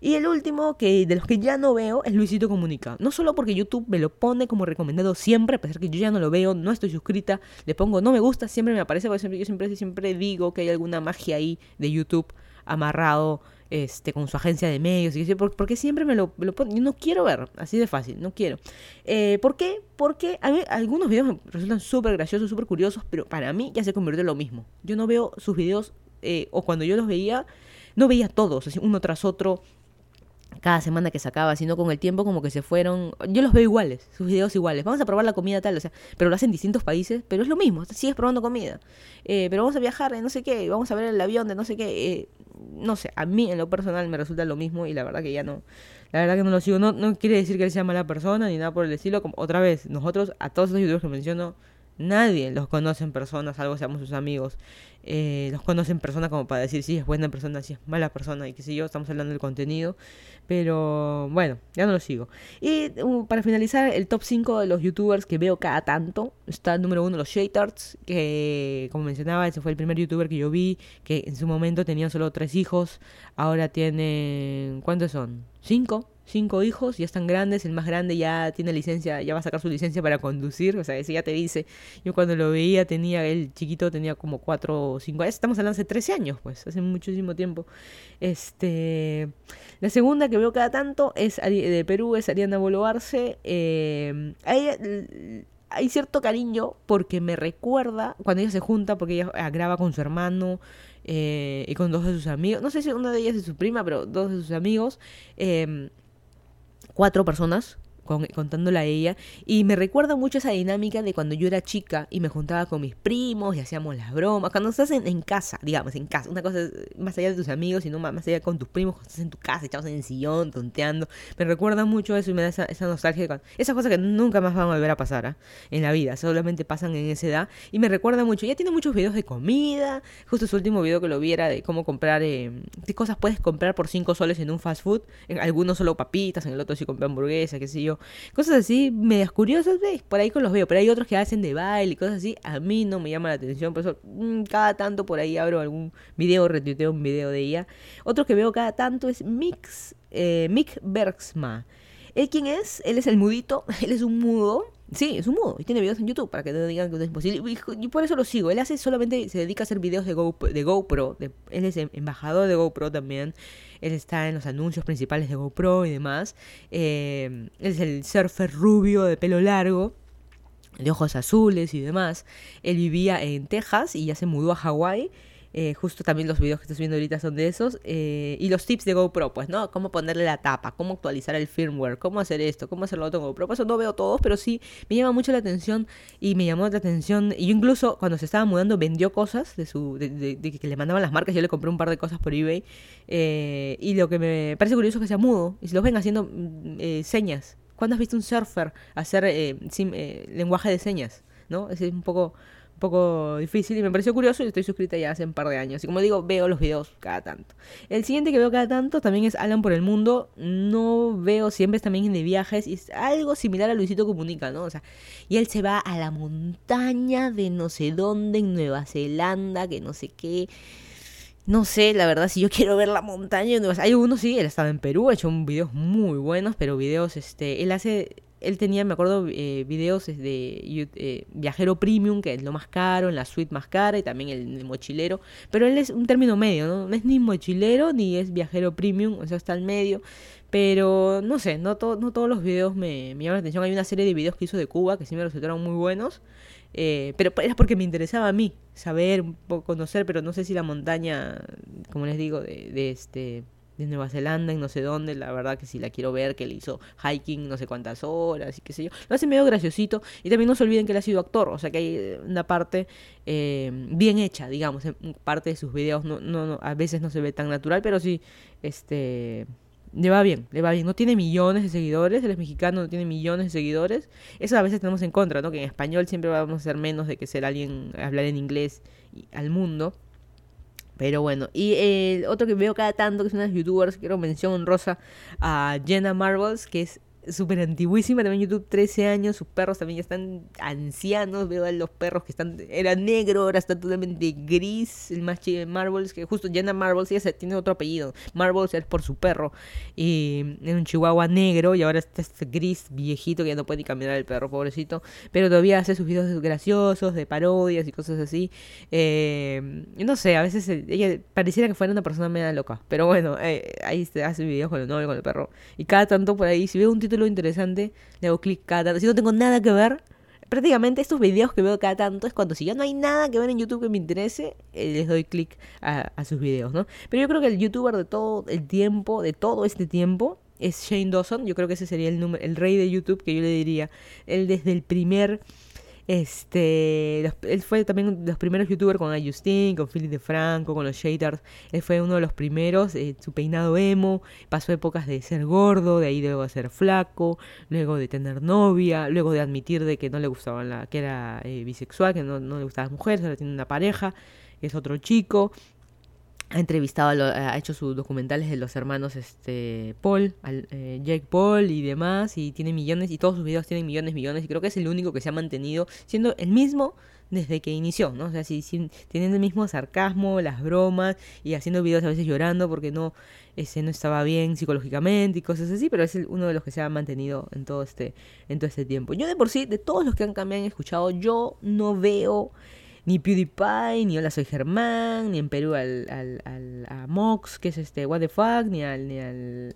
Y el último, que de los que ya no veo, es Luisito Comunica. No solo porque YouTube me lo pone como recomendado siempre, a pesar que yo ya no lo veo, no estoy suscrita, le pongo no me gusta, siempre me aparece, porque siempre, yo siempre, siempre digo que hay alguna magia ahí de YouTube amarrado este, con su agencia de medios. Y ¿por, siempre me lo, lo Yo no quiero ver, así de fácil, no quiero. Eh, ¿Por qué? Porque a algunos videos me resultan súper graciosos, súper curiosos, pero para mí ya se convirtió en lo mismo. Yo no veo sus videos, eh, o cuando yo los veía, no veía todos, uno tras otro, cada semana que sacaba, sino con el tiempo como que se fueron. Yo los veo iguales, sus videos iguales. Vamos a probar la comida tal, o sea, pero lo hacen en distintos países, pero es lo mismo, sigues probando comida. Eh, pero vamos a viajar de no sé qué, vamos a ver el avión de no sé qué. Eh, no sé, a mí en lo personal me resulta lo mismo y la verdad que ya no. La verdad que no lo sigo. No, no quiere decir que él sea mala persona ni nada por el estilo. Como, otra vez, nosotros, a todos los youtubers que menciono, Nadie los conoce en persona, salvo seamos sus amigos. Eh, los conoce en persona como para decir si es buena persona, si es mala persona y qué sé yo. Estamos hablando del contenido. Pero bueno, ya no lo sigo. Y uh, para finalizar, el top 5 de los youtubers que veo cada tanto. Está el número 1, los Shaytards, que como mencionaba, ese fue el primer youtuber que yo vi, que en su momento tenía solo tres hijos. Ahora tiene... ¿Cuántos son? ¿Cinco? Cinco hijos, ya están grandes, el más grande ya tiene licencia, ya va a sacar su licencia para conducir, o sea, ese ya te dice, yo cuando lo veía tenía, el chiquito tenía como cuatro o cinco años, estamos hablando hace 13 años, pues, hace muchísimo tiempo. Este, la segunda que veo cada tanto es de Perú, es Ariana Boloarse, eh, hay cierto cariño porque me recuerda cuando ella se junta, porque ella graba con su hermano eh, y con dos de sus amigos. No sé si una de ellas es su prima, pero dos de sus amigos. Eh, cuatro personas contándola a ella. Y me recuerda mucho esa dinámica de cuando yo era chica y me juntaba con mis primos y hacíamos las bromas. Cuando estás en, en casa, digamos, en casa. Una cosa más allá de tus amigos, sino más, allá con tus primos, cuando estás en tu casa, echados en el sillón, tonteando. Me recuerda mucho eso y me da esa, nostalgia. esas cosas que nunca más van a volver a pasar ¿ah? en la vida. Solamente pasan en esa edad. Y me recuerda mucho. Ya tiene muchos videos de comida. Justo su último video que lo viera de cómo comprar, eh, qué cosas puedes comprar por 5 soles en un fast food. En algunos solo papitas, en el otro sí compré hamburguesa, qué sé yo cosas así, medias curiosas, ¿ves? por ahí con los veo, pero hay otros que hacen de baile y cosas así, a mí no me llama la atención, por eso mm, cada tanto por ahí abro algún video, retuiteo un video de ella. Otro que veo cada tanto es Mix, eh, Mick Bergsma. ¿Él quién es? Él es el mudito, (laughs) él es un mudo, Sí, es un mudo y tiene videos en YouTube para que no digan que es posible. Y, por eso lo sigo. Él hace solamente, se dedica a hacer videos de, Go, de GoPro. De, él es em, embajador de GoPro también. Él está en los anuncios principales de GoPro y demás. Eh, él es el surfer rubio de pelo largo de ojos azules y demás. Él vivía en Texas y ya se mudó a Hawái. Eh, justo también los videos que estás viendo ahorita son de esos. Eh, y los tips de GoPro, pues, ¿no? Cómo ponerle la tapa, cómo actualizar el firmware, cómo hacer esto, cómo hacerlo otro GoPro. Pues eso no veo todos, pero sí me llama mucho la atención y me llamó la atención. Y incluso cuando se estaba mudando vendió cosas de su de, que le mandaban las marcas. Yo le compré un par de cosas por eBay. Eh, y lo que me parece curioso es que sea mudo y se los ven haciendo mm, señas. ¿Cuándo has visto un surfer hacer lenguaje de señas? ¿No? Es un poco un poco difícil y me pareció curioso y estoy suscrita ya hace un par de años. Y como digo, veo los videos cada tanto. El siguiente que veo cada tanto también es Alan por el Mundo. No veo siempre, también de viajes y es algo similar a Luisito Comunica, ¿no? O sea, y él se va a la montaña de no sé dónde, en Nueva Zelanda, que no sé qué no sé, la verdad, si yo quiero ver la montaña, hay unos, sí, él estaba en Perú, ha hecho videos muy buenos, pero videos, este, él hace, él tenía, me acuerdo, eh, videos de eh, viajero premium, que es lo más caro, en la suite más cara, y también el, mochilero, pero él es un término medio, ¿no? No es ni mochilero ni es viajero premium, o sea, está al medio, pero no sé, no, no todos los videos me, me llaman la atención, hay una serie de videos que hizo de Cuba que sí me resultaron muy buenos, eh, pero era porque me interesaba a mí saber, conocer, pero no sé si la montaña, como les digo, de, de este de Nueva Zelanda, en no sé dónde, la verdad que si la quiero ver, que le hizo hiking no sé cuántas horas y qué sé yo. Lo hace medio graciosito y también no se olviden que él ha sido actor, o sea que hay eh, una parte eh, bien hecha, digamos, parte de sus videos, no, no, no, a veces no se ve tan natural, pero sí, este le va bien, le va bien. No tiene millones de seguidores, él es mexicano, no tiene millones de seguidores. Eso a veces tenemos en contra, ¿no? Que en español siempre vamos a ser menos de que ser alguien, hablar en inglés al mundo. Pero bueno, y el otro que veo cada tanto, que es una las youtubers, quiero mención honrosa a Jenna Marbles, que es súper antiguísima, también YouTube 13 años, sus perros también ya están ancianos, veo a los perros que están, era negro, ahora está totalmente gris, el más chido de Marbles, que justo Jenna Marbles, ella tiene otro apellido, Marbles es por su perro, y era un chihuahua negro y ahora está este gris viejito que ya no puede ni caminar el perro, pobrecito, pero todavía hace sus videos graciosos, de parodias y cosas así, eh, no sé, a veces eh, ella pareciera que fuera una persona media loca, pero bueno, eh, ahí hace videos con el novio, con el perro, y cada tanto por ahí, si veo un título lo interesante, le hago clic cada tanto. Si no tengo nada que ver, prácticamente estos videos que veo cada tanto es cuando si ya no hay nada que ver en YouTube que me interese, eh, les doy clic a, sus videos, ¿no? Pero yo creo que el youtuber de todo el tiempo, de todo este tiempo, es Shane Dawson. Yo creo que ese sería el, número, el rey de YouTube que yo le diría. Él desde el primer este, él fue también de los primeros youtubers con Justin, con Philip de Franco, con los shaders. Él fue uno de los primeros, eh, su peinado emo, pasó épocas de ser gordo, de ahí luego de ser flaco, luego de tener novia, luego de admitir de que no le gustaba la, que era eh, bisexual, que no, no le gustaban las mujeres, ahora tiene una pareja, es otro chico ha entrevistado, ha hecho sus documentales de los hermanos este Paul, eh, Jake Paul y demás, y tiene millones, y todos sus videos tienen millones, millones, y creo que es el único que se ha mantenido siendo el mismo desde que inició, ¿no? O sea, si, teniendo el mismo sarcasmo, las bromas, y haciendo videos a veces llorando porque no, ese no estaba bien psicológicamente y cosas así, pero es uno de los que se ha mantenido en todo este, en todo este tiempo. Yo de por sí, de todos los que han, me han escuchado, yo no veo ni PewDiePie, ni Hola Soy Germán, ni en Perú al, al, al a Mox, que es este What the fuck, ni al, ni al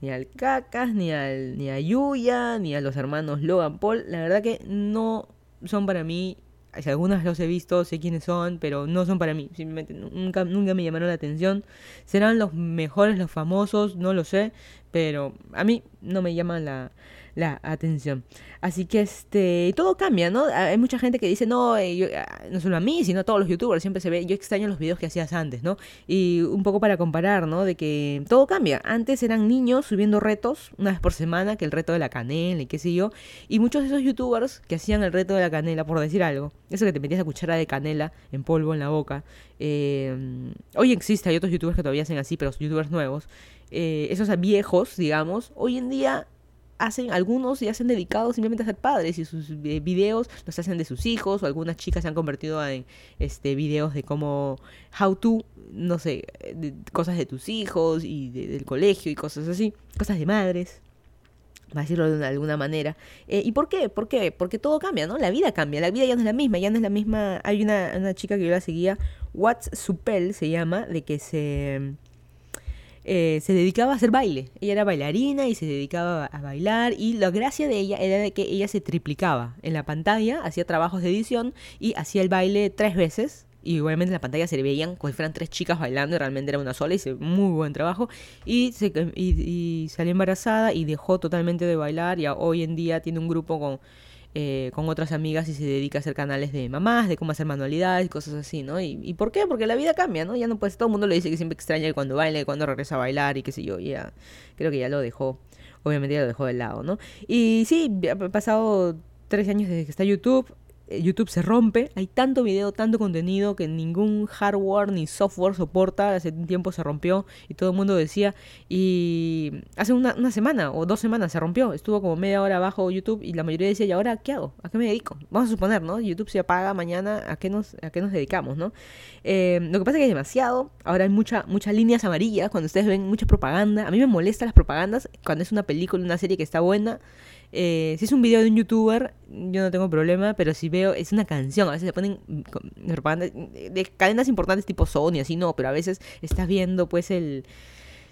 ni al Cacas, ni al ni a Yuya, ni a los hermanos Logan Paul. La verdad que no son para mí. Si algunas los he visto, sé quiénes son, pero no son para mí. Simplemente nunca, nunca me llamaron la atención. Serán los mejores, los famosos, no lo sé. Pero a mí no me llaman la, la atención. Así que este todo cambia, ¿no? Hay mucha gente que dice, no, eh, ah, no solo a mí, sino a todos los youtubers, siempre se ve, yo extraño los videos que hacías antes, ¿no? Y un poco para comparar, ¿no? De que todo cambia. Antes eran niños subiendo retos una vez por semana, que el reto de la canela y qué sé yo, y muchos de esos youtubers que hacían el reto de la canela, por decir algo, eso que te metías la cuchara de canela en polvo en la boca, eh, hoy existe, hay otros youtubers que todavía hacen así, pero youtubers nuevos, eh, esos viejos, digamos, hoy en día hacen, algunos ya se han dedicado simplemente a ser padres y sus eh, videos los hacen de sus hijos o algunas chicas se han convertido en este videos de cómo how to, no sé, de, cosas de tus hijos y del colegio y cosas así, cosas de madres. Va a decirlo de alguna manera. Eh, ¿Y por qué? ¿Por qué? Porque todo cambia, ¿no? La vida cambia, la vida ya no es la misma, ya no es la misma. Hay una, una chica que yo la seguía, What's Supel se llama, de que se eh, se dedicaba a hacer baile. Ella era bailarina y se dedicaba a bailar y la gracia de ella era de que ella se triplicaba en la pantalla, hacía trabajos de edición y hacía el baile tres veces. Y igualmente en la pantalla se veían como si fueran tres chicas bailando y realmente era una sola, hizo muy buen trabajo. Y, se, y salió embarazada y dejó totalmente de bailar y hoy en día tiene un grupo con eh, con otras amigas y se dedica a hacer canales de mamás, de cómo hacer manualidades y cosas así, ¿no? ¿Y, por qué? Porque la vida cambia, ¿no? Ya no puede, todo el mundo le dice que siempre extraña cuando baila, cuando regresa a bailar y qué sé yo, ya creo que ya lo dejó, obviamente ya lo dejó de lado, ¿no? Y sí, ha pasado tres años desde que está YouTube, YouTube se rompe, hay tanto video, tanto contenido que ningún hardware ni software soporta, hace un tiempo se rompió y todo el mundo decía, y hace una, una semana o dos semanas se rompió, estuvo como media hora abajo YouTube y la mayoría decía, ¿y ahora qué hago? ¿A qué me dedico? Vamos a suponer, ¿no? YouTube se apaga mañana, ¿a qué nos, a qué nos dedicamos, ¿no? Eh, lo que pasa es que hay demasiado, ahora hay mucha, muchas líneas amarillas, cuando ustedes ven mucha propaganda, a mí me molestan las propagandas cuando es una película, una serie que está buena, eh, si es un video de un youtuber, yo no tengo problema, pero si veo, es una canción, a veces se ponen de cadenas importantes tipo Sony, así no, pero a veces estás viendo pues el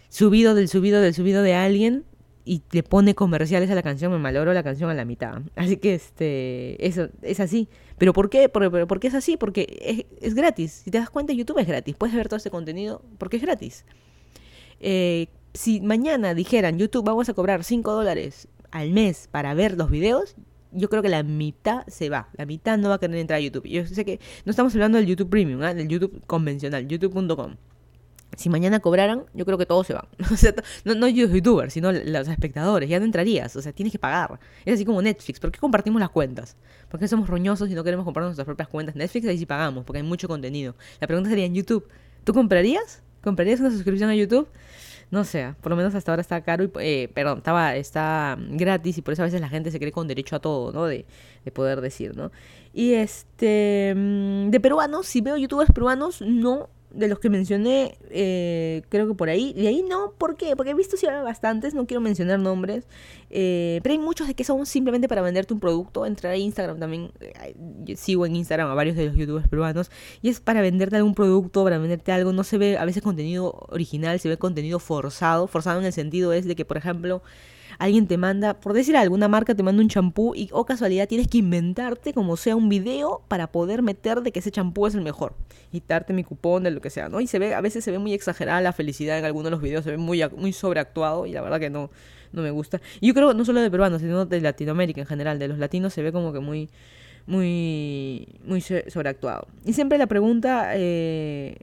subido del subido del subido de alguien y le pone comerciales a la canción, me malogro la canción a la mitad. (laughs) Así que este eso es así. ¿Pero por qué? ¿Por, qué es así? Porque es, es, gratis. Si te das cuenta, YouTube es gratis. Puedes ver todo este contenido porque es gratis. Eh, si mañana dijeran, YouTube, vamos a cobrar 5 dólares al mes para ver los videos, yo creo que la mitad se va. La mitad no va a querer entrar a YouTube. Yo sé que no estamos hablando del YouTube Premium, ¿eh? del YouTube convencional, youtube.com. Si mañana cobraran, yo creo que todos se van. (laughs) no, no los youtubers, sino los espectadores. Ya no entrarías. O sea, tienes que pagar. Es así como Netflix. ¿Por qué compartimos las cuentas? ¿Por qué somos roñosos y no queremos comprar nuestras propias cuentas? Netflix ahí sí pagamos, porque hay mucho contenido. La pregunta sería en YouTube. ¿Tú comprarías? ¿Comprarías una suscripción a YouTube? No sé, por lo menos hasta ahora está caro y, eh, perdón, estaba, está gratis y por eso a veces la gente se cree con derecho a todo, ¿no? De, de poder decir, ¿no? Y este, mm, de peruanos, si veo youtubers peruanos, no de los que mencioné, eh, creo que por ahí. De ahí no, ¿por qué? Porque he visto si hay bastantes, no quiero mencionar nombres. Eh, pero hay muchos de que son simplemente para venderte un producto. Entrar a Instagram también. Eh, sigo en Instagram a varios de los youtubers peruanos. Y es para venderte algún producto, para venderte algo. No se ve a veces contenido original, se ve contenido forzado. Forzado en el sentido es de que, por ejemplo alguien te manda, por decir alguna marca te manda un champú y o casualidad tienes que inventarte como sea un video para poder meter de que ese champú es el mejor y darte mi cupón de lo que sea, ¿no? Y se ve, a veces se ve muy exagerada la felicidad en algunos de los videos, se ve muy, muy sobreactuado y la verdad que no, no me gusta. Y yo creo no solo de peruanos, sino de Latinoamérica en general, de los latinos se ve como que muy, muy, muy sobreactuado. Y siempre la pregunta, eh,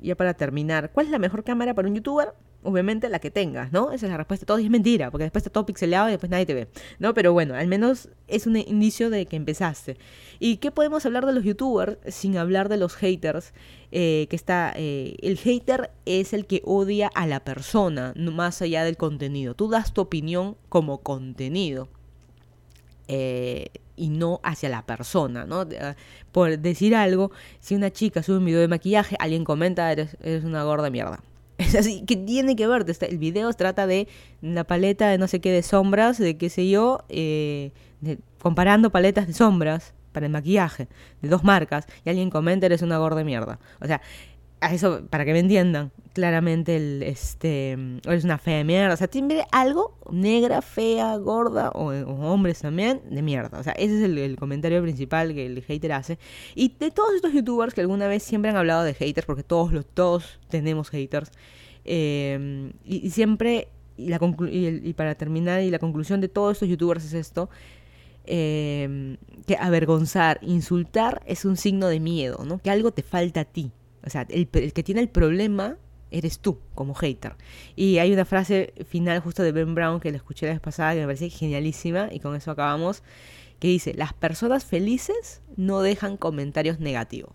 ya para terminar, ¿cuál es la mejor cámara para un youtuber? Obviamente la que tengas, ¿no? Esa es la respuesta. Todo y es mentira, porque después está todo pixelado y después nadie te ve, ¿no? Pero bueno, al menos es un indicio de que empezaste. ¿Y qué podemos hablar de los youtubers sin hablar de los haters? Eh, que está, eh, el hater es el que odia a la persona, más allá del contenido. Tú das tu opinión como contenido. Eh, y no hacia la persona, ¿no? Por decir algo, si una chica sube un video de maquillaje, alguien comenta, eres, eres una gorda mierda. Es así, que tiene que ver? El video trata de la paleta de no sé qué de sombras, de qué sé yo, eh, comparando paletas de sombras para el maquillaje de dos marcas y alguien comenta eres una gorda de mierda. O sea, eso, para que me entiendan, claramente el, este, eres una fea de mierda. O sea, tiene algo negra, fea, gorda, o, hombres también, de mierda. O sea, ese es el, comentario principal que el hater hace. Y de todos estos youtubers que alguna vez siempre han hablado de haters, porque todos, los, todos tenemos haters, eh, y, siempre, y, la y, para terminar, y la conclusión de todos estos youtubers es esto, eh, que avergonzar, insultar es un signo de miedo, ¿no? Que algo te falta a ti. O sea, el, que tiene el problema eres tú como hater. Y hay una frase final justo de Ben Brown que la escuché la vez pasada que me parece genialísima y con eso acabamos, que dice, las personas felices no dejan comentarios negativos.